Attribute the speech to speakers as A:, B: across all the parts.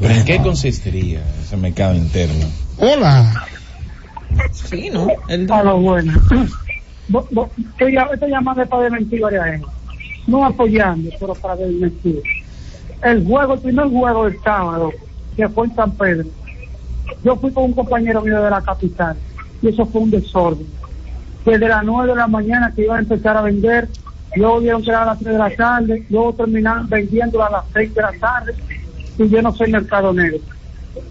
A: ¿Pero en qué consistiría ese mercado interno?
B: Hola.
C: Sí, ¿no?
D: El... A lo bueno. Esta llamada es para desmentir varias. No apoyando, pero para desmentir. El juego, el primer juego del sábado, que fue en San Pedro, yo fui con un compañero mío de la capital y eso fue un desorden. Desde las 9 de la mañana que iba a empezar a vender, luego dieron que era a las 3 de la tarde, luego terminaron vendiendo a las 6 de la tarde y yo no soy mercado negro.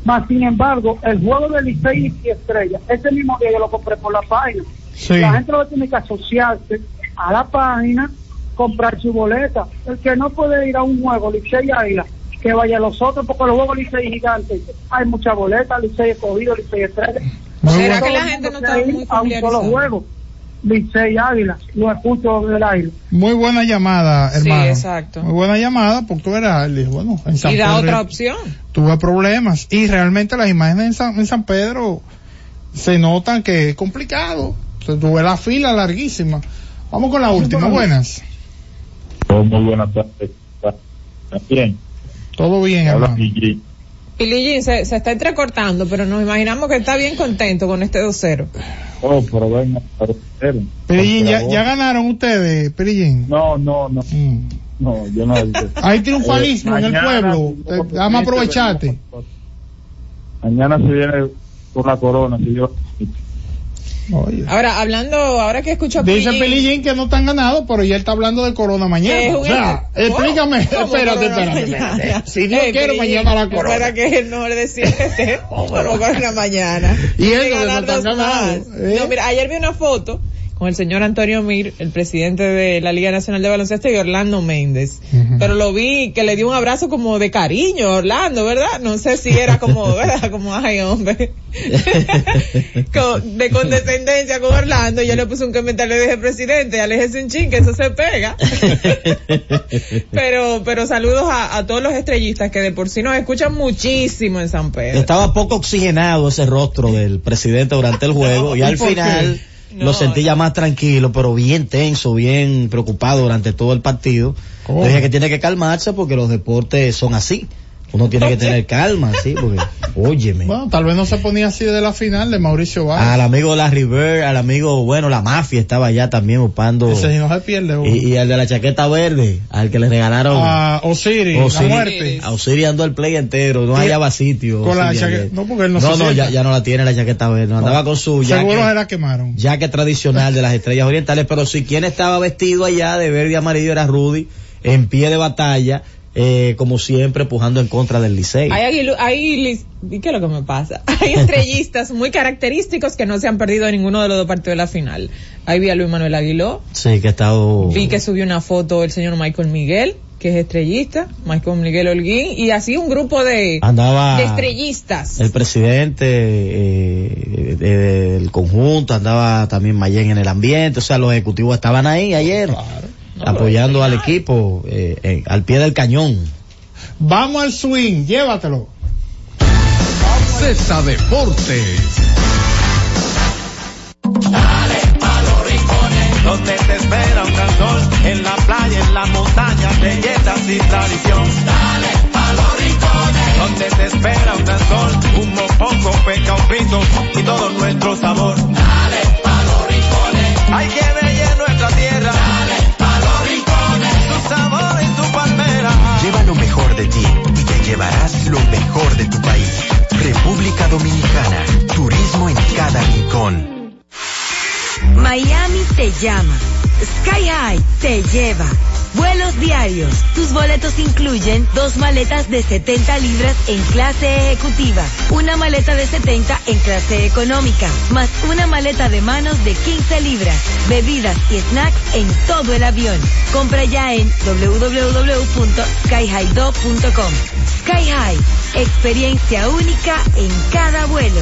D: Más sin embargo, el juego de Licey y Estrella, ese mismo día yo lo compré por la página. La gente lo tiene que asociarse a la página, comprar su boleta. El que no puede ir a un juego Licey y Águila, que vaya a los otros, porque los juegos Licey gigantes, hay mucha boleta, Licey escogido, Licey Estrella.
C: ¿Será que la gente no está muy
D: a un solo juego? Licey Águila, lo escucho del aire.
B: Muy buena llamada, hermano.
C: Sí, exacto.
B: Muy buena llamada, porque tú eras, bueno,
C: en San Y da otra opción.
B: Tuve problemas, y realmente las imágenes en San, en San Pedro se notan que es complicado. tuve la fila larguísima. Vamos con la última, buenas.
E: Oh, muy buenas tardes.
B: Bien. Todo bien, hermano.
C: Pilillín se, se está entrecortando, pero nos imaginamos que está bien contento con este 2-0.
E: Oh, pero venga,
B: Perillín, ¿ya, ¿ya, ganaron ustedes, Perillín?
E: No, no, no. Mm. No, yo no.
B: Hay triunfalismo eh, en el pueblo. Vamos a aprovecharte.
E: Mañana se viene por la corona, si yo.
C: Ahora, hablando, ahora que escucho a
B: Dice Pelillín que no están ganados, pero ya está hablando de Corona mañana. O sea, explícame, espérate, espérate, Si Dios quiere, mañana la Corona.
C: Para que es el nombre de siete, pero Corona mañana.
B: Y eso no.
C: ¿eh? No, mira, ayer vi una foto con el señor Antonio Mir, el presidente de la Liga Nacional de Baloncesto, y Orlando Méndez. Pero lo vi que le dio un abrazo como de cariño a Orlando, ¿verdad? No sé si era como, ¿verdad? Como, ay, hombre. de condescendencia con Orlando. Yo le puse un comentario y le dije, presidente, aléjese un chin, que eso se pega. pero, pero saludos a, a todos los estrellistas que de por sí nos escuchan muchísimo en San Pedro.
F: Estaba poco oxigenado ese rostro del presidente durante el juego y al final lo sentí ya más tranquilo, pero bien tenso, bien preocupado durante todo el partido. Dije que tiene que calmarse porque los deportes son así uno tiene que tener calma, sí, porque, óyeme.
B: Bueno, tal vez no se ponía así de la final de Mauricio Valls.
F: Al amigo de la River, al amigo, bueno, la mafia estaba allá también upando.
B: Ese no se pierde,
F: y, y, el de la chaqueta verde, al que le regalaron.
B: A Osiris, la muerte.
F: A Osiris andó el play entero, no hallaba sitio.
B: Con la chaqueta, no, porque él no
F: No, no, ya, ya, no la tiene la chaqueta verde, no, andaba con su
B: Seguro se la quemaron.
F: que tradicional de las estrellas orientales, pero si quien estaba vestido allá de verde y amarillo era Rudy, en pie de batalla, eh, como siempre, pujando en contra del Licey.
C: Hay, hay, ¿qué es lo que me pasa? Hay estrellistas muy característicos que no se han perdido en ninguno de los dos partidos de la final. Ahí vi a Luis Manuel Aguiló.
F: Sí, que ha estado...
C: Vi que subió una foto el señor Michael Miguel, que es estrellista, Michael Miguel Holguín, y así un grupo de,
F: andaba
C: de estrellistas.
F: El presidente eh, del conjunto, andaba también Mayen en el ambiente, o sea, los ejecutivos estaban ahí ayer apoyando al equipo eh, eh, al pie del cañón.
B: Vamos al swing, llévatelo.
G: César Deportes.
H: Dale a los rincones, donde te espera un gran sol, en la playa, en la montaña, belletas y tradición. Dale a los rincones, donde te espera un gran sol, un mopongo, peca, un frito y todo nuestro sabor. Dale a los rincones, hay que ver nuestra tierra. Dale
I: y te llevarás lo mejor de tu país. República Dominicana. Turismo en cada rincón.
J: Miami te llama. Sky High te lleva. Vuelos diarios. Tus boletos incluyen dos maletas de 70 libras en clase ejecutiva, una maleta de 70 en clase económica, más una maleta de manos de 15 libras, bebidas y snacks en todo el avión. Compra ya en www.skyhighdo.com. Sky High, experiencia única en cada vuelo.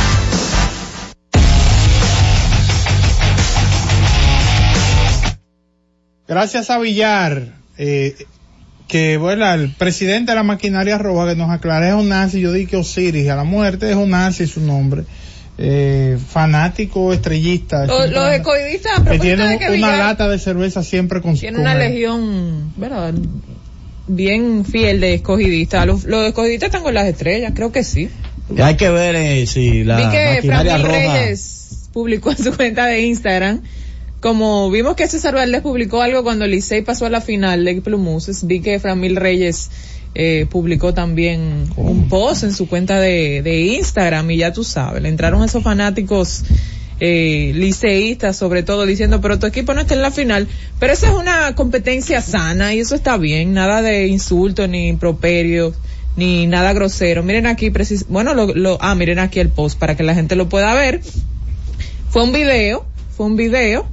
B: Gracias a Villar, eh, que bueno, el presidente de la maquinaria roja que nos aclara es un nazi, yo dije Osiris, a la muerte es un nazi su nombre, eh, fanático estrellista.
C: Los, los a
B: que
C: propósito
B: tiene
C: de que
B: una
C: Villar
B: lata de cerveza siempre con
C: tiene una legión, ¿verdad? Bien fiel de escogidistas. Los, los escogidistas están con las estrellas, creo que sí.
F: Y hay que ver eh, si la
C: Vi que
F: maquinaria
C: Franklin
F: roja.
C: Reyes publicó en su cuenta de Instagram. Como vimos que César Valdés publicó algo cuando Licey pasó a la final de Plumuses, vi que Framil Reyes eh, publicó también un post en su cuenta de, de Instagram y ya tú sabes, le entraron esos fanáticos eh, liceístas sobre todo diciendo, pero tu equipo no está en la final, pero esa es una competencia sana y eso está bien, nada de insultos ni improperios ni nada grosero. Miren aquí, precis bueno, lo, lo, ah, miren aquí el post para que la gente lo pueda ver. Fue un video, fue un video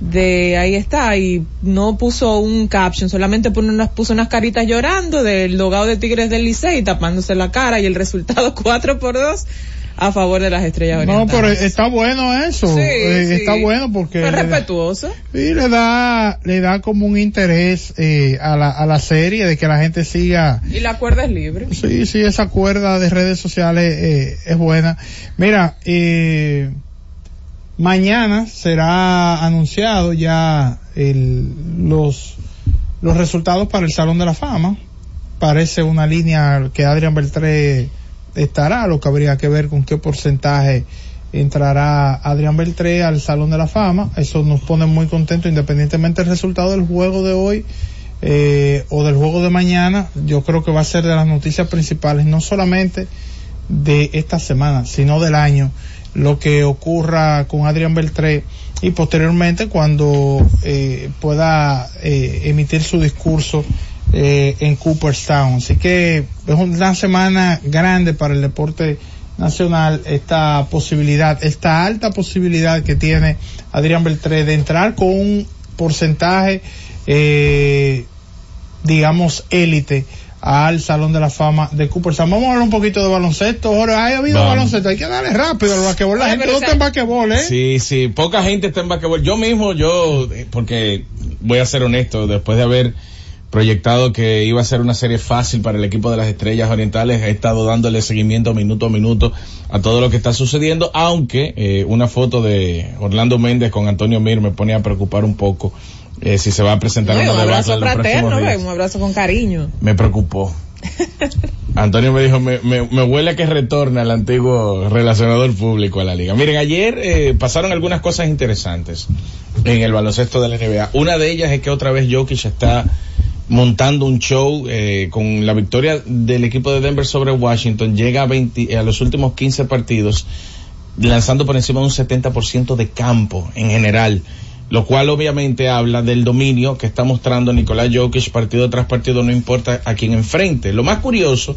C: de ahí está y no puso un caption, solamente puso unas, puso unas caritas llorando del logado de Tigres del Licey tapándose la cara y el resultado 4 por 2 a favor de las estrellas
B: No,
C: orientales.
B: pero está bueno eso,
C: Sí,
B: eh,
C: sí.
B: está bueno porque da-
C: respetuoso.
B: y le da, le da como un interés eh, a, la, a la serie de que la gente siga
C: Y la cuerda es libre.
B: Sí, sí, esa cuerda de redes sociales eh, es buena. Mira, eh, mañana será anunciado ya el, los, los resultados para el Salón de la Fama. Parece una línea que Adrián Beltré estará, lo que habría que ver con qué porcentaje entrará Adrián Beltré al Salón de la Fama. Eso nos pone muy contentos independientemente del resultado del juego de hoy eh, o del juego de mañana. Yo creo que va a ser de las noticias principales, no solamente de esta semana, sino del año, lo que ocurra con Adrián Beltré y posteriormente cuando eh, pueda eh, emitir su discurso eh, en Cooperstown. Así que es una semana grande para el deporte nacional esta posibilidad, esta alta posibilidad que tiene Adrián Beltré de entrar con un porcentaje, eh, digamos, élite al Salón de la Fama de Cooperstown. Vamos a hablar un poquito de baloncesto. Ahora, ha habido
A: Vamos.
B: baloncesto, hay que darle rápido al basquetbol. La
C: Oye,
B: gente no está en basquetbol, ¿eh?
A: Sí, sí, poca gente está en basquetbol. Yo mismo, yo, eh, porque voy a ser honesto, después de haber proyectado que iba a ser una serie fácil para el equipo de las estrellas orientales, he estado dándole seguimiento minuto a minuto a todo lo que está sucediendo, aunque eh, una foto de Orlando Méndez con Antonio Mir me pone a preocupar un poco eh, si se va a presentar
C: No,
A: una
C: un abrazo fraterno, un abrazo con cariño.
A: Me preocupó. Antonio me dijo, me, me, me huele a que retorne al antiguo relacionador público a la liga. Miren, ayer eh, pasaron algunas cosas interesantes en el baloncesto de la NBA. Una de ellas es que otra vez Jokic está montando un show eh, con la victoria del equipo de Denver sobre Washington. Llega a, 20 a los últimos 15 partidos lanzando por encima de un 70% de campo en general lo cual obviamente habla del dominio que está mostrando Nicolás Jokic partido tras partido, no importa a quién enfrente. Lo más curioso,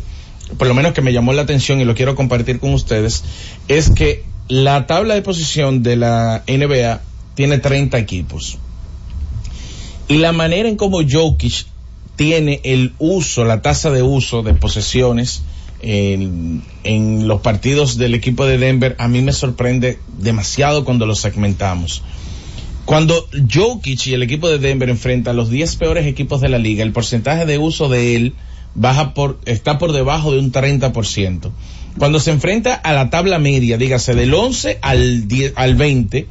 A: por lo menos que me llamó la atención y lo quiero compartir con ustedes, es que la tabla de posición de la NBA tiene 30 equipos. Y la manera en cómo Jokic tiene el uso, la tasa de uso de posesiones en, los partidos del equipo de Denver, a mí me sorprende demasiado cuando lo segmentamos. Cuando Jokic y el equipo de Denver enfrenta a los 10 peores equipos de la liga, el porcentaje de uso de él baja por, está por debajo de un 30%. Cuando se enfrenta a la tabla media, dígase del 11 al 10, al 20,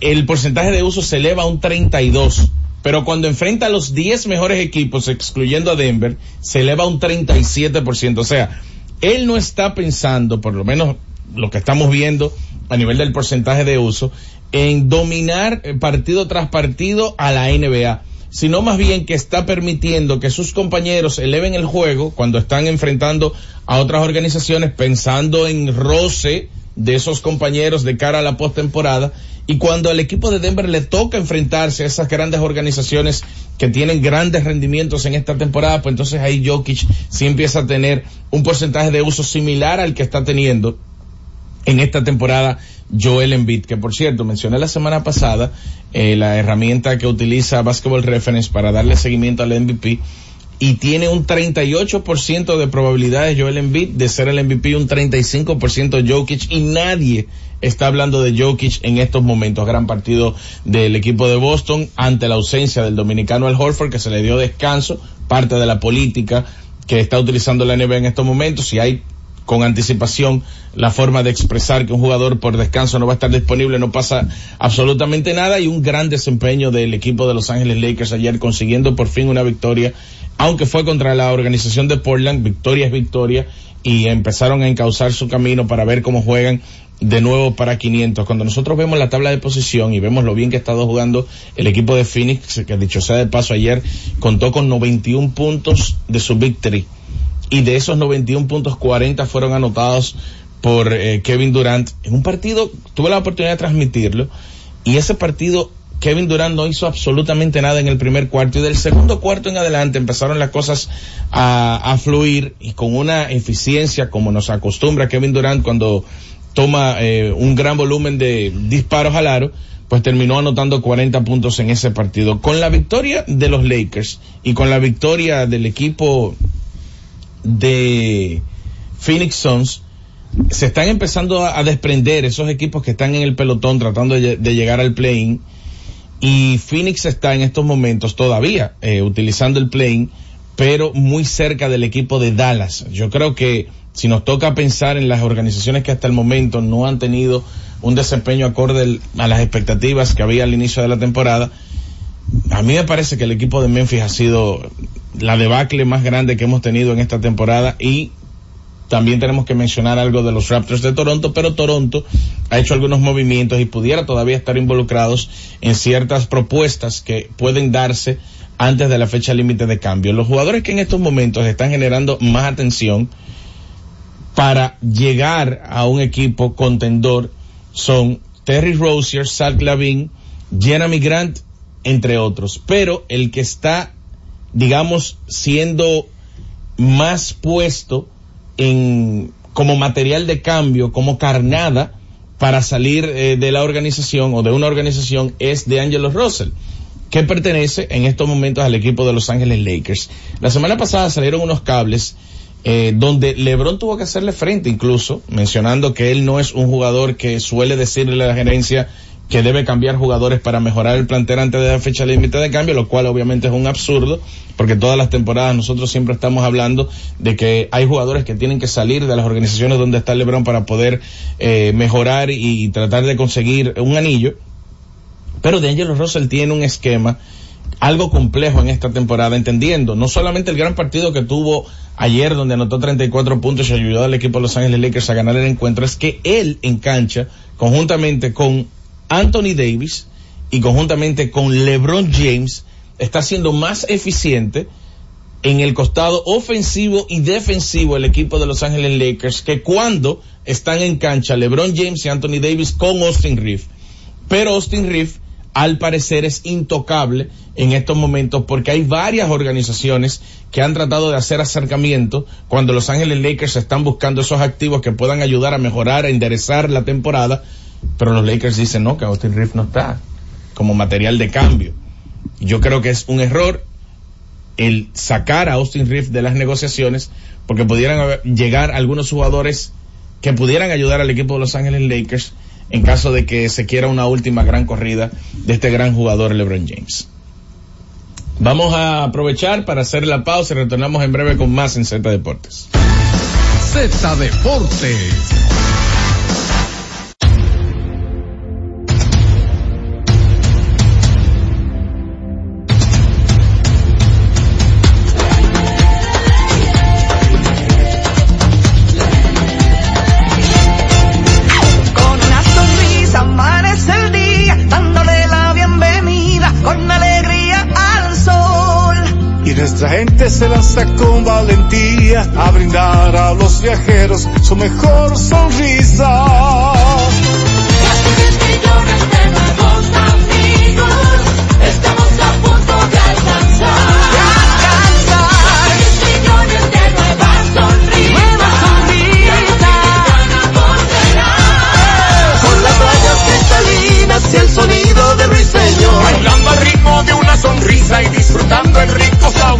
A: el porcentaje de uso se eleva a un 32. pero cuando enfrenta a los 10 mejores equipos, excluyendo a Denver, se eleva un 37%. O sea, él no está pensando, por lo menos lo que estamos viendo a nivel del porcentaje de uso, en dominar eh, partido tras partido a la NBA, sino más bien que está permitiendo que sus compañeros eleven el juego cuando están enfrentando a otras organizaciones pensando en roce de esos compañeros de cara a la postemporada y cuando al equipo de Denver le toca enfrentarse a esas grandes organizaciones que tienen grandes rendimientos en esta temporada, pues entonces ahí Jokic sí empieza a tener un porcentaje de uso similar al que está teniendo en esta temporada Joel Embiid, que por cierto mencioné la semana pasada eh, la herramienta que utiliza Basketball Reference para darle seguimiento al MVP y tiene un 38% de probabilidades Joel Embiid de ser el MVP, un 35% Jokic y nadie está hablando de Jokic en estos momentos. Gran partido del equipo de Boston ante la ausencia del dominicano Al Horford que se le dio descanso, parte de la política que está utilizando la NBA en estos momentos. y hay con anticipación la forma de expresar que un jugador por descanso no va a estar disponible, no pasa absolutamente nada y un gran desempeño del equipo de Los Ángeles Lakers ayer consiguiendo por fin una victoria, aunque fue contra la organización de Portland, victoria es victoria y empezaron a encauzar su camino para ver cómo juegan de nuevo para 500. Cuando nosotros vemos la tabla de posición y vemos lo bien que ha estado jugando el equipo de Phoenix, que dicho sea de paso ayer, contó con 91 puntos de su victory y de esos 91 puntos 40 fueron anotados por eh, Kevin Durant en un partido, tuve la oportunidad de transmitirlo y ese partido Kevin Durant no hizo absolutamente nada en el primer cuarto y del segundo cuarto en adelante empezaron las cosas a, fluir y con una eficiencia como nos acostumbra Kevin Durant cuando toma eh, un gran volumen de disparos al aro, pues terminó anotando 40 puntos en ese partido. Con la victoria de los Lakers y con la victoria del equipo de Phoenix Suns, se están empezando a, desprender esos equipos que están en el pelotón tratando de, llegar al play-in. Y Phoenix está en estos momentos todavía eh, utilizando el play-in, pero muy cerca del equipo de Dallas. Yo creo que si nos toca pensar en las organizaciones que hasta el momento no han tenido un desempeño acorde a las expectativas que había al inicio de la temporada, a mí me parece que el equipo de Memphis ha sido la debacle más grande que hemos tenido en esta temporada y también tenemos que mencionar algo de los Raptors de Toronto, pero Toronto ha hecho algunos movimientos y pudiera todavía estar involucrados en ciertas propuestas que pueden darse antes de la fecha límite de cambio. Los jugadores que en estos momentos están generando más atención para llegar a un equipo contendor son Terry Rozier, Zach Lavin, Jeremy Grant, entre otros. Pero el que está digamos, siendo más puesto en como material de cambio, como carnada para salir eh, de la organización o de una organización es de Angelo Russell, que pertenece en estos momentos al equipo de Los Ángeles Lakers. La semana pasada salieron unos cables eh, donde LeBron tuvo que hacerle frente incluso, mencionando que él no es un jugador que suele decirle a la gerencia que debe cambiar jugadores para mejorar el plantel antes de la fecha límite de cambio, lo cual obviamente es un absurdo, porque todas las temporadas nosotros siempre estamos hablando de que hay jugadores que tienen que salir de las organizaciones donde está LeBron para poder eh, mejorar y, tratar de conseguir un anillo. Pero D'Angelo Russell tiene un esquema algo complejo en esta temporada, entendiendo no solamente el gran partido que tuvo ayer donde anotó 34 puntos y ayudó al equipo de Los Ángeles Lakers a ganar el encuentro, es que él en cancha, conjuntamente con Anthony Davis y conjuntamente con LeBron James está siendo más eficiente en el costado ofensivo y defensivo el equipo de Los Ángeles Lakers que cuando están en cancha LeBron James y Anthony Davis con Austin Reeves. Pero Austin Reeves al parecer es intocable en estos momentos porque hay varias organizaciones que han tratado de hacer acercamiento cuando Los Ángeles Lakers están buscando esos activos que puedan ayudar a mejorar, a enderezar la temporada pero los Lakers dicen no, que Austin Reeves no está como material de cambio. Yo creo que es un error el sacar a Austin Reeves de las negociaciones porque pudieran llegar algunos jugadores que pudieran ayudar al equipo de Los Ángeles Lakers en caso de que se quiera una última gran corrida de este gran jugador LeBron James. Vamos a aprovechar para hacer la pausa y retornamos en breve con más en Z Deportes.
K: Z Deportes.
L: Gente se lanza con valentía a brindar a los viajeros su mejor sonrisa.
G: Casi 10 millones de nuevos amigos, estamos a punto de alcanzar.
M: alcanzar.
G: 10 millones de nuevas sonrisas.
M: Nuevas sonrisas.
G: Dominicana volverá.
M: Con las playas cristalinas y el sonido de ruiseñor.
H: Bailando al ritmo de una sonrisa y disfrutando el rico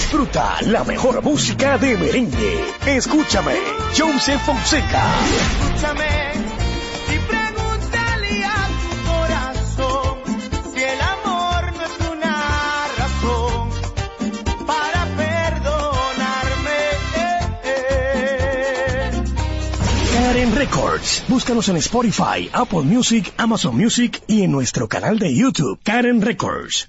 N: Disfruta la mejor música de merengue. Escúchame, Joseph Fonseca.
M: Escúchame y pregúntale a tu corazón si el amor no es una razón para perdonarme.
N: Karen Records. Búscanos en Spotify, Apple Music, Amazon Music y en nuestro canal de YouTube, Karen Records.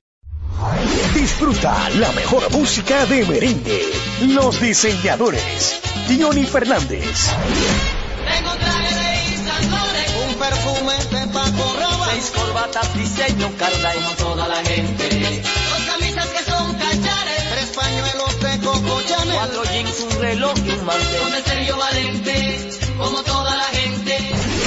N: Disfruta la mejor música de merengue. Los diseñadores. Johnny Fernández.
M: Tengo traje de Loren, un perfume de Paco Rabanne, seis corbatas diseño Carla como toda la gente, dos camisas que son cachares, tres pañuelos de Coco Chanel, cuatro jeans, un reloj y un mantel, con el Sergio Valente, como toda la gente.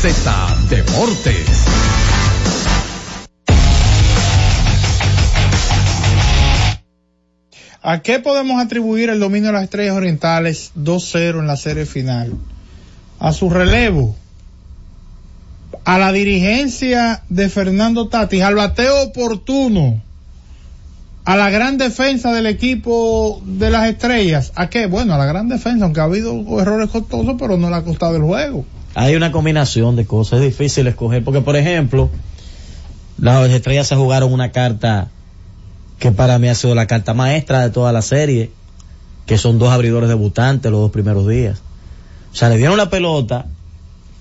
K: Z Deportes.
B: ¿A qué podemos atribuir el dominio de las estrellas orientales 2-0 en la serie final? A su relevo, a la dirigencia de Fernando Tatis, al bateo oportuno, a la gran defensa del equipo de las estrellas. ¿A qué? Bueno, a la gran defensa, aunque ha habido errores costosos, pero no le ha costado el juego.
F: Hay una combinación de cosas, es difícil escoger, porque por ejemplo, las estrellas se jugaron una carta que para mí ha sido la carta maestra de toda la serie, que son dos abridores debutantes los dos primeros días. O sea, le dieron la pelota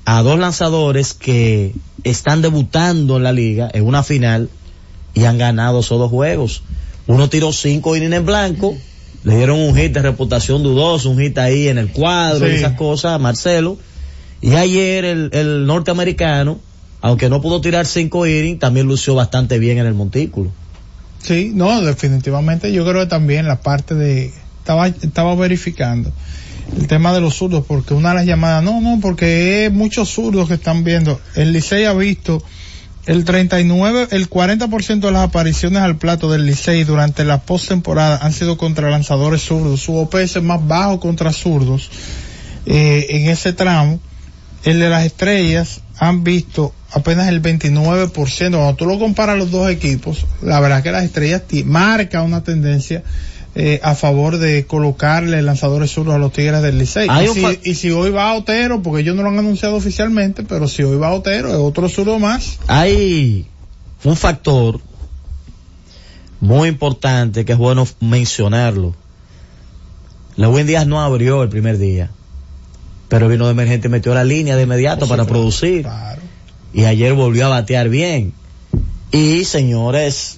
F: a dos lanzadores que están debutando en la liga en una final y han ganado esos dos juegos. Uno tiró cinco innings en blanco, le dieron un hit de reputación dudoso, un hit ahí en el cuadro y esas cosas a Marcelo. Y ayer el, el norteamericano, aunque no pudo tirar cinco innings, también lució bastante bien en el montículo.
B: Sí, no, definitivamente yo creo que también la parte de, estaba, estaba verificando el tema de los zurdos, porque una de las llamadas, no, no, porque es muchos zurdos que están viendo. El Licey ha visto el 39, el 40% de las apariciones al plato del Licey durante la postemporada han sido contra lanzadores zurdos. Su OPS es más bajo contra zurdos eh, en ese tramo. El de las estrellas han visto apenas el 29%. Cuando tú lo comparas los dos equipos, la verdad que las estrellas marca una tendencia eh, a favor de colocarle lanzadores zurdos a los Tigres del Licey. Y si, y si hoy va Otero, porque ellos no lo han anunciado oficialmente, pero si hoy va Otero, es otro zurdo más.
F: Hay un factor muy importante que es bueno mencionarlo. Lewin Díaz no abrió el primer día, pero vino de emergente y metió la línea de inmediato para producir. Y ayer volvió a batear bien. Y señores,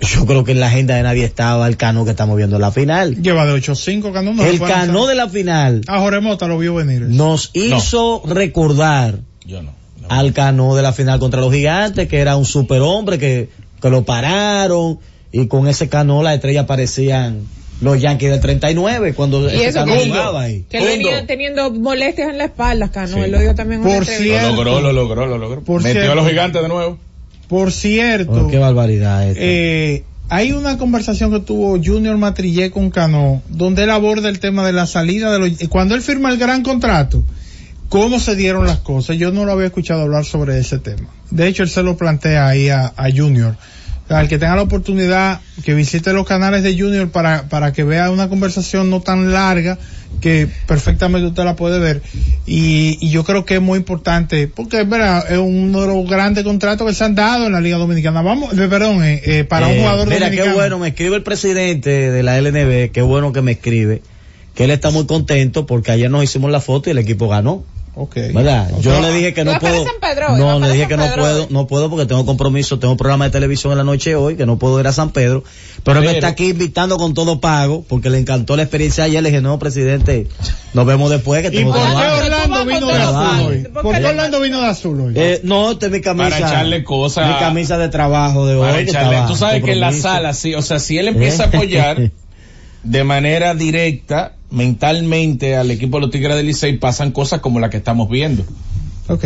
F: yo creo que en la agenda de nadie estaba el cano que estamos viendo en la final.
B: Lleva de 8-5 Cano. no
F: el cano de la final
B: A Jorge Mota lo vio venir.
F: nos hizo recordar
A: Yo no.
F: al cano de la final contra los gigantes, que era un superhombre que, que lo pararon y con ese cano las estrellas parecían los Yankees del 39 cuando
C: Y eso
F: cano
C: que,
F: jugaba ahí.
C: que él venía teniendo molestias en la espalda, Cano. Él lo dijo también
B: Por
C: entrevista.
A: Lo logró, lo logró, lo logró.
B: Por
A: Metió a
B: cierto.
A: los gigantes de nuevo.
B: Por cierto,
F: Oh, qué barbaridad esta.
B: eh, hay una conversación que tuvo Junior Matrillé con Cano, donde él aborda el tema de la salida de los... Cuando él firma el gran contrato, cómo se dieron las cosas. Yo no lo había escuchado hablar sobre ese tema. De hecho, él se lo plantea ahí a, a Junior. Al que tenga la oportunidad, que visite los canales de Junior para, para que vea una conversación no tan larga, que perfectamente usted la puede ver. Y, y yo creo que es muy importante, porque es verdad, es uno de los grandes contratos que se han dado en la Liga Dominicana. Vamos, eh, perdón, eh, eh, para un jugador
F: Mira,
B: dominicano.
F: qué bueno, me escribe el presidente de la LNB, qué bueno que me escribe, que él está muy contento porque ayer nos hicimos la foto y el equipo ganó.
B: Okay.
F: ¿Verdad? Yo le dije que
C: ¿Tú
F: no puedo.
C: San Pedro
F: No, le dije
C: San
F: que no puedo,
C: hoy?
F: no puedo porque tengo compromiso, tengo un programa de televisión en la noche hoy, que no puedo ir a San Pedro. Pero, él me
A: Pero-
F: está aquí invitando con todo pago, porque le encantó la experiencia ayer. Le dije, no, presidente, nos vemos después que
B: ¿Y
F: tengo
B: por qué. Orlando vino de azul hoy?
C: ¿Por
B: ¿Por
C: qué
B: Orlando vino de azul hoy?
F: Eh, no, esta es mi camisa.
A: Para echarle cosas.
F: Mi camisa de trabajo de hoy.
A: Para echarle- tú sabes que en la sala, sí, o sea, si él empieza a apoyar de manera directa, mentalmente al equipo de los Tigres del Licey pasan cosas como la que estamos viendo.
B: Ok.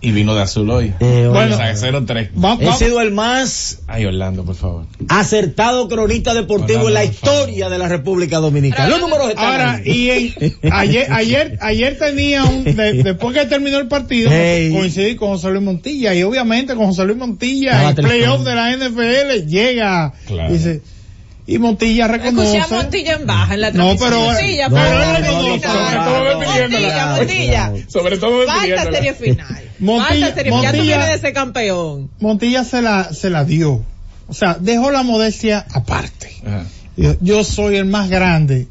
A: Y vino de azul hoy.
F: Eh,
B: Bueno,
A: O sea, 0-3.
B: Va-
F: He
B: va-
F: sido el más
A: Ay, Orlando, por favor.
F: acertado cronista deportivo en la historia de la República Dominicana. Los números están
B: Ahora,
F: ahí.
B: y en- ayer, ayer, ayer tenía un, de- después que terminó el partido,
F: Hey.
B: coincidí con José Luis Montilla y obviamente con José Luis Montilla, el playoff de la NFL llega,
A: Claro.
B: dice, y Montilla reconoce.
C: Escuché a Montilla en baja en la
B: No,
C: transmisión.
B: pero-
C: Montilla,
B: no,
C: pero
B: no,
C: la
B: no, todo
C: Montilla. Montilla.
A: Sobre todo
C: Falta serie final.
B: Montilla-
C: Falta serie final. Ya tú
B: Montilla-
C: vienes de ser campeón.
B: Montilla se la, se la dio. O sea, dejó la modestia aparte.
A: Ajá.
B: Yo, yo soy el más grande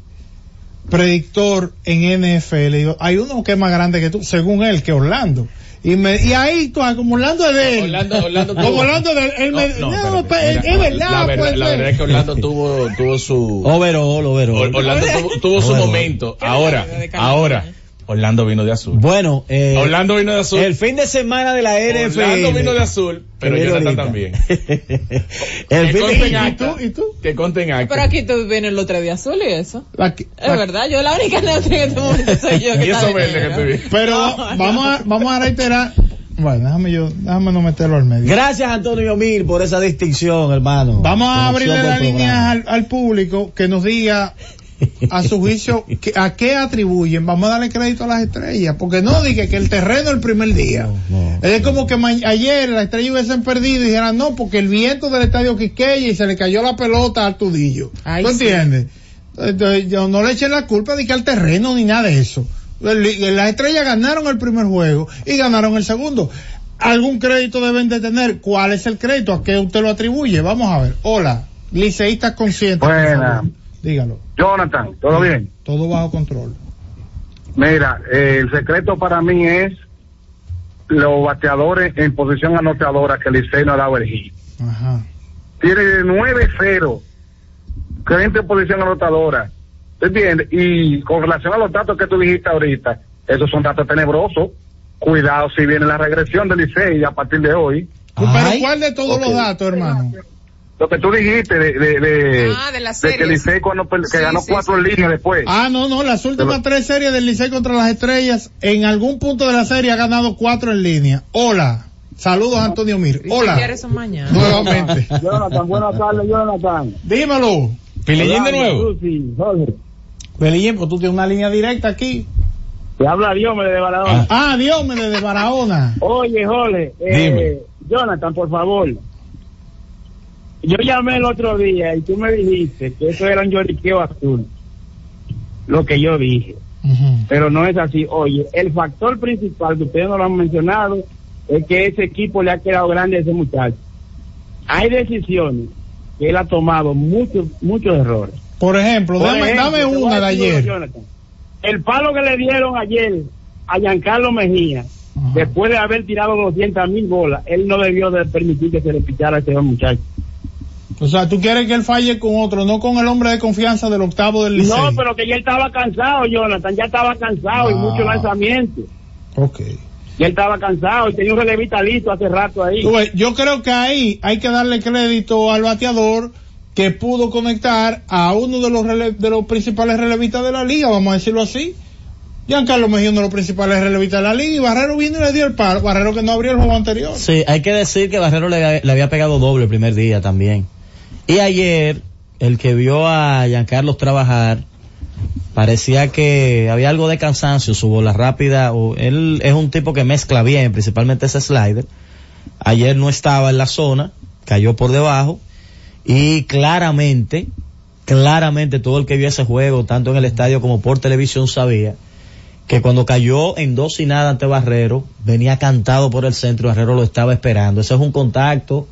B: predictor en NFL. Digo, hay uno que es más grande que tú, según él, que Orlando. Y, me, y ahí, tú, como Orlando es de él.
A: Orlando, Orlando
B: como Orlando de él. me-
A: No,
B: pues, es verdad,
A: La verdad,
B: pues,
A: la verdad es que Orlando tuvo, tuvo su,
F: Overall, overall.
A: Orlando tuvo, tuvo su momento. Ahora, ahora, Orlando vino de azul.
F: Bueno, eh,
A: Orlando vino de azul.
F: el fin de semana de la NFL.
A: Orlando vino de azul, pero Jonathan también.
F: el
A: Que
F: fin de
A: acta.
B: ¿Y tú?
A: Que conste en acta.
C: Pero aquí tú vienes el otro día azul y eso.
B: La que-
C: Es
B: la-
C: verdad, yo la única neutra en este momento soy yo. que
A: Y eso
C: de
A: verde que te vi.
B: Pero
C: No,
B: vamos, a, vamos a reiterar. Bueno, déjame yo, déjame no meterlo al medio.
F: Gracias Antonio Mil por esa distinción, hermano.
B: Vamos a abrirle las líneas al, al público que nos diga a su juicio que- a qué atribuyen. Vamos a darle crédito a las estrellas, porque no dije que el terreno el primer día.
F: No,
B: Es como que ma- ayer las estrellas hubiesen perdido y dijeran no, porque el viento del estadio Quiqueya y se le cayó la pelota al Tudillo.
C: Ay,
B: ¿Tú
C: sí.
B: entiendes? Entonces, yo no le echen la culpa de que al terreno ni nada de eso. Las estrellas ganaron el primer juego y ganaron el segundo. Algún crédito deben de tener. ¿Cuál es el crédito? ¿A qué usted lo atribuye? Vamos a ver. Hola, liceístas conscientes. por
E: Buena.
B: Dígalo.
E: Jonathan, ¿todo bien?
B: Todo bajo control.
E: Mira, eh, el secreto para mí es los bateadores en posición anotadora que Licey no ha dado el hit.
B: Ajá.
E: Tiene 9-0, gente en posición anotadora. ¿Te entiendes? Y con relación a los datos que tú dijiste ahorita, esos son datos tenebrosos. Cuidado si viene la regresión del Licey a partir de hoy.
B: Pero. ¿cuál de todos los datos, hermano?
E: Lo que tú dijiste de, de, de,
C: Ah, de las
E: de que
C: series.
E: Licey cuando, que
C: Sí,
E: ganó
C: sí,
E: cuatro
C: sí.
E: líneas después.
B: Ah, no, no, las últimas tres series del Licey contra las estrellas, en algún punto de la serie ha ganado cuatro en línea. Hola. Saludos, Antonio Mir.
C: ¿Y
B: Hola. Nuevamente.
O: Jonathan, buenas tardes, Jonathan.
B: Dímelo.
A: Pilillín de nuevo.
B: Belillín, pues tú tienes una línea directa aquí.
O: Te habla Diomedes de Barahona.
B: Ah, Dios me de Barahona.
O: Oye, Jorge, eh,
A: Dime.
O: Jonathan, por favor. Yo llamé el otro día y tú me dijiste que eso era un lloriqueo azul. Lo que yo dije. Pero no es así. Oye, el factor principal que ustedes no lo han mencionado es que ese equipo le ha quedado grande a ese muchacho. Hay decisiones que él ha tomado muchos, muchos errores.
B: Por ejemplo,
O: Por
B: dame,
O: ejemplo,
B: una de ayer.
O: Jonathan. El palo que le dieron ayer a Giancarlo Mejía, después de haber tirado 200 mil bolas, él no debió de permitir que se le pichara a ese muchacho.
B: O sea, tú quieres que él falle con otro, no con el hombre de confianza del octavo del liceo.
O: No, pero que ya estaba cansado, Jonathan, ya estaba cansado y
B: Ah.
O: mucho lanzamiento.
B: Ok.
O: Ya él estaba cansado y tenía un relevista listo hace rato ahí.
B: Tú ves, yo creo que ahí hay que darle crédito al bateador que pudo conectar a uno de los rele- de los principales relevistas de la liga, vamos a decirlo así. Giancarlo Mejía, uno de los principales relevistas de la liga, y Barrero vino y le dio el palo. Barrero que no abrió el juego anterior.
F: Sí, hay que decir que Barrero le, había- le había pegado doble el primer día también. Y ayer, el que vio a Giancarlos trabajar, parecía que había algo de cansancio, su bola rápida, o él es un tipo que mezcla bien, principalmente ese slider. Ayer no estaba en la zona, cayó por debajo, y claramente, claramente todo el que vio ese juego, tanto en el estadio como por televisión, sabía que cuando cayó en dos y nada ante Barrero, venía cantado por el centro Barrero lo estaba esperando. Ese es un contacto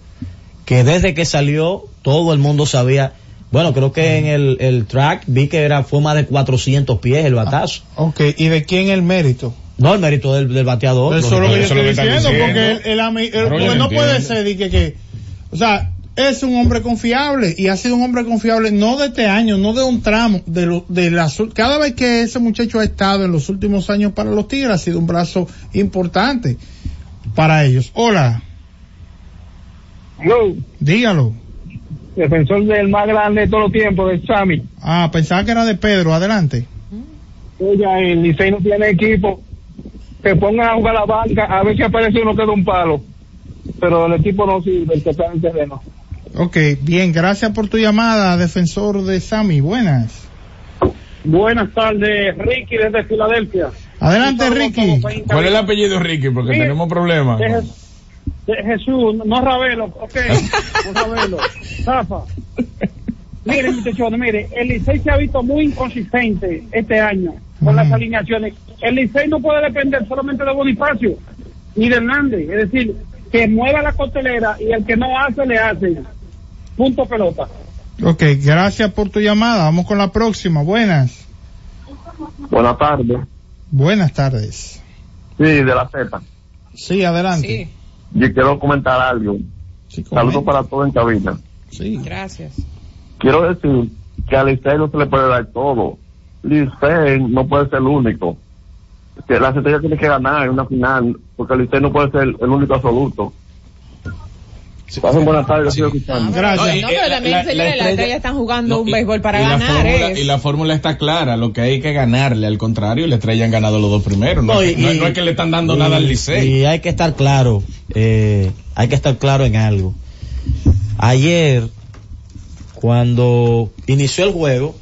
F: que desde que salió todo el mundo sabía. Bueno, creo que en el, el track vi que era fue más de 400 pies el batazo.
B: Ok, ¿y de quién el mérito?
F: No, el mérito del, del bateador.
B: Eso es lo que yo estoy diciendo, porque, el, el porque no puede ser de que, que, o sea, es un hombre confiable y ha sido un hombre confiable no de este año, no de un tramo, de lo, de las, ul- cada vez que ese muchacho ha estado en los últimos años para los Tigres ha sido un brazo importante para ellos. Hola,
O: Hello,
B: dígalo.
O: Defensor del más grande de todos los tiempos, del Sami.
B: Ah, pensaba que era de Pedro, adelante.
O: Oye, el Licey no tiene equipo. Que pongan a jugar la banca, a ver si aparece uno que da un palo. Pero el equipo no sirve, el que está en el terreno.
B: Ok, bien, gracias por tu llamada, defensor de Sami. Buenas.
O: Buenas tardes, Ricky desde Filadelfia.
B: Adelante, Ricky.
A: ¿Cuál es el apellido Ricky? Porque tenemos problemas.
O: Jesús, no Ravelo, ok, no Ravelo, Rafa. Mire, muchachones, mire, el Licey se ha visto muy inconsistente este año con las alineaciones. El Licey no puede depender solamente de Bonifacio ni de Hernández, es decir, que mueva la costelera y el que no hace, le hace. Punto pelota.
B: Ok, gracias por tu llamada. Vamos con la próxima. Buenas.
E: Buenas tardes.
B: Buenas tardes.
E: Sí, de la Z.
B: Sí, adelante.
E: Yo quiero comentar algo. Saludos para todos en cabina.
B: Sí.
C: Gracias.
E: Quiero decir que a Licey no se le puede dar todo. Licey no puede ser el único. Que la estrella tiene que ganar en una final, porque Licey no puede ser el único absoluto. Pasen buenas tardes, escuchando.
B: Gracias.
C: No, pero también, señores, las estrellas están jugando un béisbol para
A: y la
C: ganar.
A: fórmula-
C: es-
A: y la fórmula está clara, lo que hay que ganarle, al contrario, la estrella han ganado los dos primeros, no,
F: No,
A: es,
F: y-
A: no es-
F: y-
A: no es que le están dando
F: y-
A: nada al Licey.
F: Y hay que estar claro, eh, hay que estar claro en algo. Ayer, cuando inició el juego,